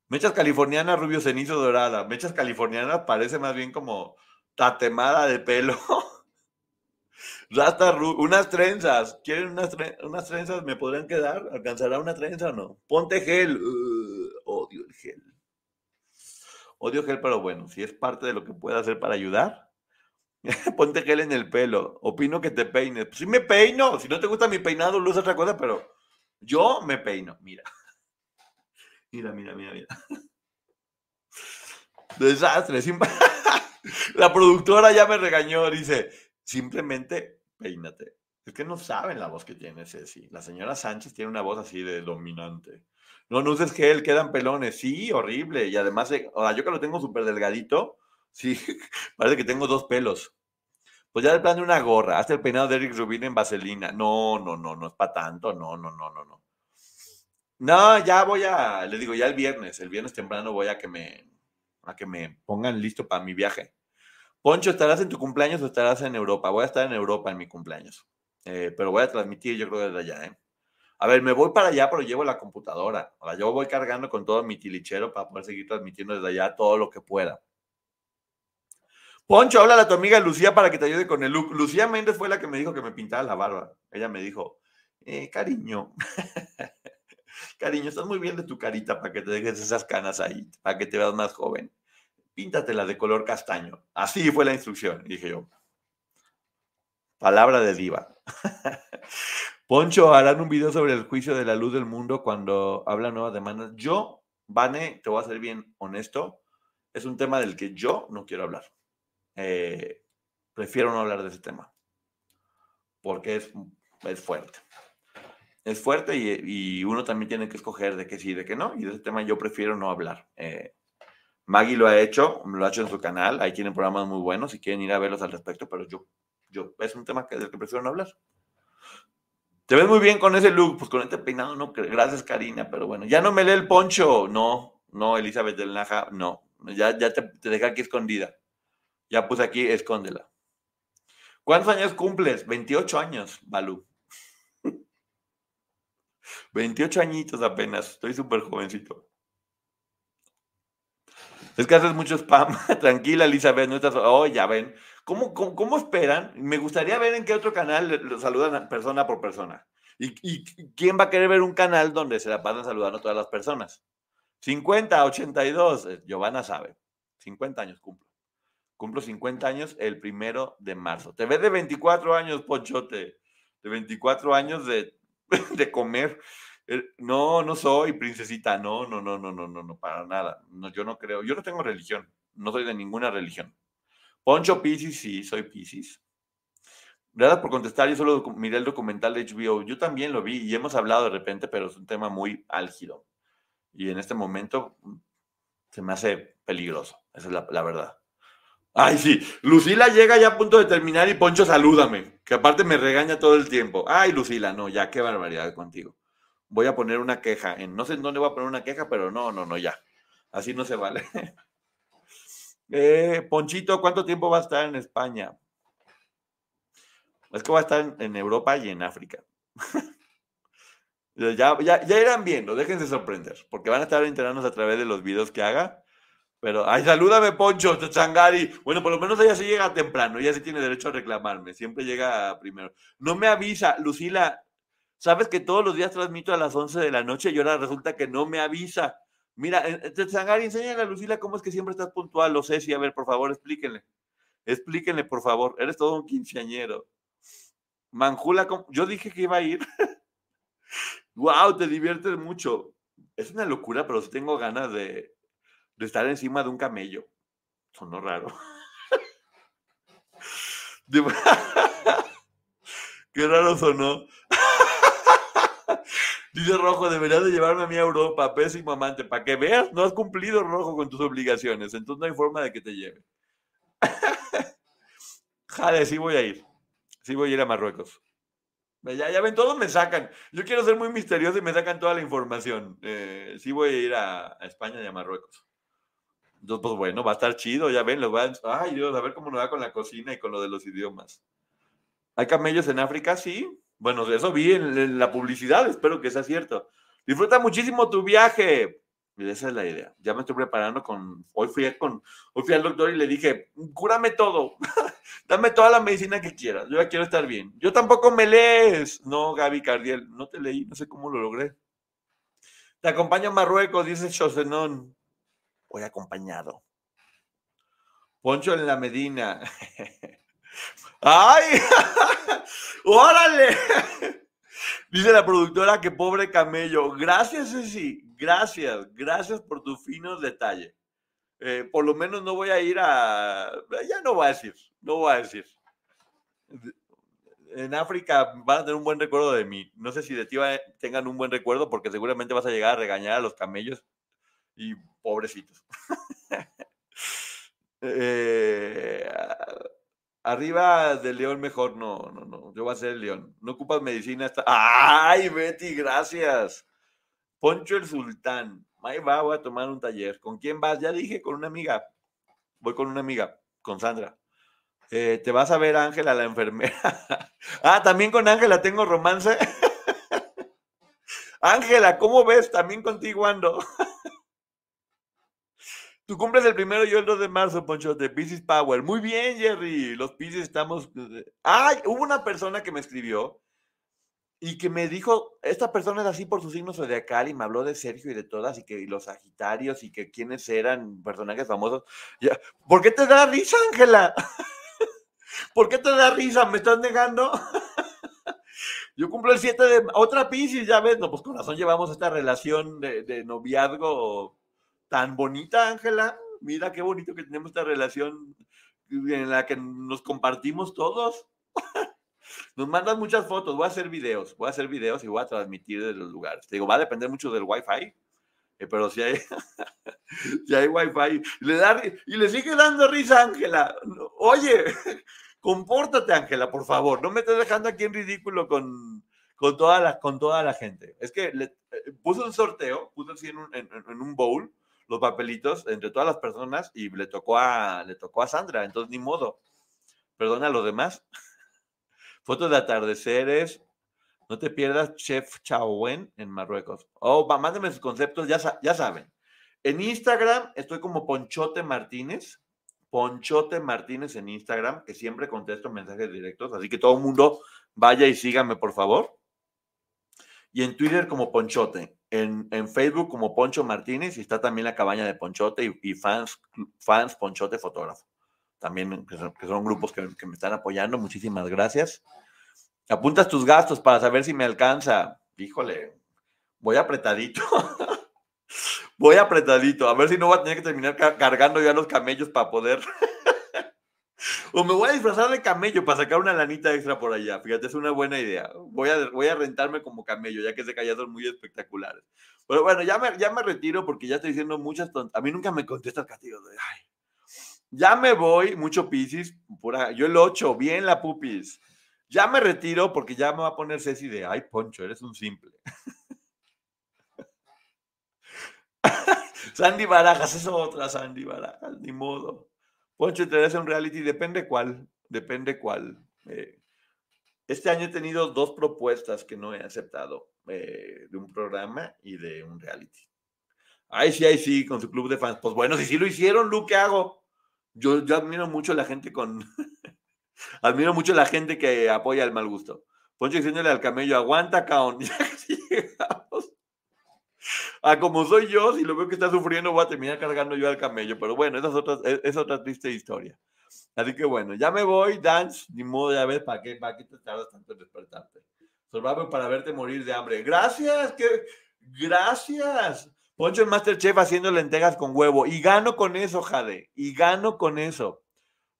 Mechas californiana, rubio cenizo dorada. Mechas californiana parece más bien como tatemada de pelo. [LAUGHS] Rasta, unas trenzas. ¿Quieren unas, unas trenzas? ¿Me podrían quedar? ¿Alcanzará una trenza o no? Ponte gel. Odio el gel. Odio gel, pero bueno, si es parte de lo que pueda hacer para ayudar, [LAUGHS] ponte gel en el pelo. Opino que te peines. Pues sí me peino. Si no te gusta mi peinado, lo otra cosa, pero yo me peino. Mira. [LAUGHS] Mira, mira, mira, mira. [LAUGHS] Desastre. La productora ya me regañó. Dice, simplemente peínate. Es que no saben la voz que tiene Ceci. La señora Sánchez tiene una voz así de dominante. No, no uses gel, quedan pelones. Sí, horrible. Y además, o sea, yo que lo tengo súper delgadito, sí, [LAUGHS] parece que tengo dos pelos. Pues ya de plan de una gorra, hasta el peinado de Eric Rubin en vaselina. No, no, no, no es para tanto. No, no, no, no, no. No, ya voy a, le digo, ya el viernes, el viernes temprano voy a que me, a que me pongan listo para mi viaje. Poncho, ¿estarás en tu cumpleaños o estarás en Europa? Voy a estar en Europa en mi cumpleaños. Eh, pero voy a transmitir, yo creo, desde allá, ¿eh? A ver, me voy para allá, pero llevo la computadora. Sea, yo voy cargando con todo mi tilichero para poder seguir transmitiendo desde allá todo lo que pueda. Poncho, habla a tu amiga Lucía para que te ayude con el look. Lucía Méndez fue la que me dijo que me pintara la barba. Ella me dijo, eh, cariño, [LAUGHS] cariño, estás muy bien de tu carita para que te dejes esas canas ahí, para que te veas más joven. Píntatela de color castaño. Así fue la instrucción, dije yo. Palabra de diva. [LAUGHS] Poncho, harán un video sobre el juicio de la luz del mundo cuando habla nuevas demandas. Yo, Vane, te voy a ser bien honesto, es un tema del que yo no quiero hablar. Eh, prefiero no hablar de ese tema. Porque es, es fuerte. Es fuerte y, y uno también tiene que escoger de qué sí de qué no. Y de ese tema yo prefiero no hablar. Eh, Maggie lo ha hecho, lo ha hecho en su canal. Ahí tienen programas muy buenos si quieren ir a verlos al respecto, pero yo, yo es un tema que, del que prefiero no hablar. Te ves muy bien con ese look, pues con este peinado, no, gracias Karina, pero bueno, ya no me lee el poncho, no, no, Elizabeth del Naja, no, ya, ya te, te dejé aquí escondida, ya puse aquí, escóndela. ¿Cuántos años cumples? 28 años, Balú. [LAUGHS] 28 añitos apenas, estoy súper jovencito. Es que haces mucho spam. [LAUGHS] Tranquila, Elizabeth, no estás. Oh, ya ven. ¿Cómo, cómo, esperan? Me gustaría ver en qué otro canal lo saludan persona por persona. ¿Y, y quién va a querer ver un canal donde se la pasan saludando a todas las personas? 50, 82. eh, Giovanna sabe. 50 años cumplo. Cumplo 50 años el primero de marzo. Te ves de 24 años, Ponchote. De 24 años de, [LAUGHS] de comer. No, no soy princesita, no, no, no, no, no, no, no, para nada. No, yo no creo, yo no tengo religión, no soy de ninguna religión. Poncho Piscis, sí, soy Piscis. Gracias por contestar, yo solo miré el documental de HBO, yo también lo vi y hemos hablado de repente, pero es un tema muy álgido. Y en este momento mm, se me hace peligroso, esa es la, la verdad. Ay, sí, Lucila llega ya a punto de terminar y Poncho salúdame, que aparte me regaña todo el tiempo. Ay, Lucila, no, ya, qué barbaridad contigo voy a poner una queja. En, no sé en dónde voy a poner una queja, pero no, no, no, ya. Así no se vale. [LAUGHS] Eh, Ponchito, ¿cuánto tiempo va a estar en España? Es que va a estar en, Europa y en África. [LAUGHS] ya, ya, ya irán viendo, déjense sorprender, porque van a estar enterándose a través de los videos que haga. Pero, ay, salúdame, Poncho, Changari. Bueno, por lo menos ella sí llega temprano, ella sí tiene derecho a reclamarme, siempre llega primero. No me avisa, Lucila, Sabes que todos los días transmito a las 11 de la noche y ahora resulta que no me avisa. Mira, eh, eh, Sangari, enséñale a Lucila cómo es que siempre estás puntual. Lo sé, sí, a ver, por favor, explíquenle. Explíquenle, por favor. Eres todo un quinceañero. Manjula, ¿cómo? yo dije que iba a ir. [LAUGHS] wow, te diviertes mucho. Es una locura, pero sí tengo ganas de, de estar encima de un camello. Sonó raro. [LAUGHS] [LAUGHS] Qué raro sonó. Dice Rojo, deberías de llevarme a mí a Europa, pésimo amante, para que veas, no has cumplido Rojo con tus obligaciones, entonces no hay forma de que te lleve. [LAUGHS] Jade, sí voy a ir. Sí voy a ir a Marruecos. Ya, ya ven, todos me sacan. Yo quiero ser muy misterioso y me sacan toda la información. Eh, sí voy a ir a, España y a Marruecos. Entonces, pues bueno, va a estar chido, ya ven, los van. Ay, Dios, a ver cómo nos va con la cocina y con lo de los idiomas. ¿Hay camellos en África? Sí. Bueno, eso vi en, la publicidad, espero que sea cierto. Disfruta muchísimo tu viaje. esa es la idea. Ya me estoy preparando con. Hoy fui, con, hoy fui al doctor y le dije: cúrame todo. [LAUGHS] Dame toda la medicina que quieras. Yo ya quiero estar bien. Yo tampoco me lees. No, Gaby Cardiel, no te leí, no sé cómo lo logré. Te acompaña a Marruecos, dice Chosenón. Voy acompañado. Poncho en la Medina. [LAUGHS] ¡Ay! [LAUGHS] ¡Órale! Dice la productora que pobre camello. Gracias, Ceci. Gracias. Gracias por tus finos detalles. Eh, por lo menos no voy a ir a. Ya no voy a decir. No voy a decir. En África van a tener un buen recuerdo de mí. No sé si de ti tengan un buen recuerdo porque seguramente vas a llegar a regañar a los camellos y pobrecitos. [LAUGHS] eh, Arriba del león mejor, no, no, no. Yo voy a ser el león. No ocupas medicina hasta. ¡Ay, Betty, gracias! Poncho el Sultán. Ahí va, voy a tomar un taller. ¿Con quién vas? Ya dije, con una amiga. Voy con una amiga, con Sandra. Eh, ¿Te vas a ver Ángela, la enfermera? [LAUGHS] ah, también con Ángela tengo romance. [LAUGHS] Ángela, ¿cómo ves? También contigo ando. [LAUGHS] Tú cumples el primero, yo el 2 de marzo, Poncho, de Pisces Power. Muy bien, Jerry. Los Pisces estamos. Eh, ¡Ay! Hubo una persona que me escribió y que me dijo: Esta persona es así por su signo zodiacal y me habló de Sergio y de todas y que los Sagitarios y que quiénes eran personajes famosos. ¿Por qué te da risa, Ángela? [LAUGHS] ¿Por qué te da risa? ¿Me estás negando? [LAUGHS] Yo cumplo el 7 de. Otra Pisces, ya ves. No, pues con razón llevamos esta relación de, de noviazgo tan bonita, Ángela. Mira qué bonito que tenemos esta relación en la que nos compartimos todos. [LAUGHS] Nos mandan muchas fotos, voy a hacer videos, voy a hacer videos y voy a transmitir de los lugares. Te digo, va a depender mucho del wifi, eh, pero si hay, [LAUGHS] si hay wifi, le da, y le sigue dando risa Ángela. Oye, [LAUGHS] compórtate Ángela, por favor, no me estés dejando aquí en ridículo con, con, toda, la, con toda la gente. Es que le, eh, puse un sorteo, puse así en un, en un bowl, los papelitos entre todas las personas y le tocó a, le tocó a Sandra, entonces ni modo. Perdona a los demás. [LAUGHS] Fotos de atardeceres. No te pierdas Chef Chaouen en Marruecos. Oh, mándenme sus conceptos, ya, ya saben. En Instagram estoy como Ponchote Martínez. Ponchote Martínez en Instagram, que siempre contesto mensajes directos. Así que todo el mundo vaya y síganme, por favor. Y en Twitter como Ponchote en, Facebook como Poncho Martínez y está también la cabaña de Ponchote y, fans, fans Ponchote Fotógrafo. También que son, grupos que, me están apoyando. Muchísimas gracias. Apuntas tus gastos para saber si me alcanza. Híjole, voy apretadito. [LAUGHS] voy apretadito. A ver si no voy a tener que terminar cargando ya los camellos para poder [LAUGHS] o me voy a disfrazar de camello para sacar una lanita extra por allá. Fíjate, es una buena idea. Voy a, voy a rentarme como camello, ya que ese callado son muy espectaculares. Pero bueno, ya me, ya me retiro porque ya estoy diciendo muchas tontas. A mí nunca me contesta el castigo. Ya me voy, mucho piscis. Yo el 8, bien la pupis. Ya me retiro porque ya me va a poner Ceci de, ay, Poncho, eres un simple. [LAUGHS] Sandy Barajas, es otra Sandy Barajas, ni modo. Poncho, te hacer un reality, depende cuál, depende cuál. Eh, este año he tenido dos propuestas que no he aceptado, eh, de un programa y de un reality. Ay, sí, ay, sí, con su club de fans. Pues bueno, si sí lo hicieron, Lu, ¿qué hago? Yo, yo admiro mucho a la gente con... [LAUGHS] admiro mucho a la gente que apoya el mal gusto. Poncho diciéndole al camello, aguanta, caón. [LAUGHS] Ah, como soy yo, si lo veo que está sufriendo, voy a terminar cargando yo al camello. Pero bueno, esa es otra, e, es otra triste historia. Así que bueno, ya me voy, Dance, ni modo, ya ves, ¿para qué, qué te tardas tanto en despertarte? Survivor para verte morir de hambre. Gracias, que, gracias. Poncho en Masterchef haciendo lentejas con huevo. Y gano con eso, Jade. Y gano con eso.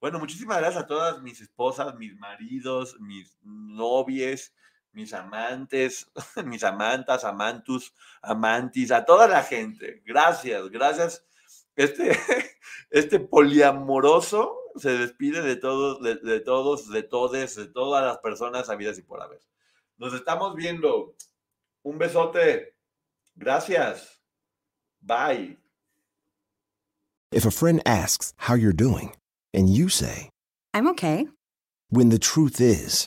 Bueno, muchísimas gracias a todas mis esposas, mis maridos, mis novies, mis amantes, [LAUGHS] mis amantas, amantus, amantis, a toda la gente. Gracias, gracias. Este, [LAUGHS] este poliamoroso se despide de todos, de, de todos, de todes, de todas las personas habidas y por haber. Nos estamos viendo. Un besote. Gracias. Bye. If a friend asks how you're doing, and you say, I'm okay. when the truth is,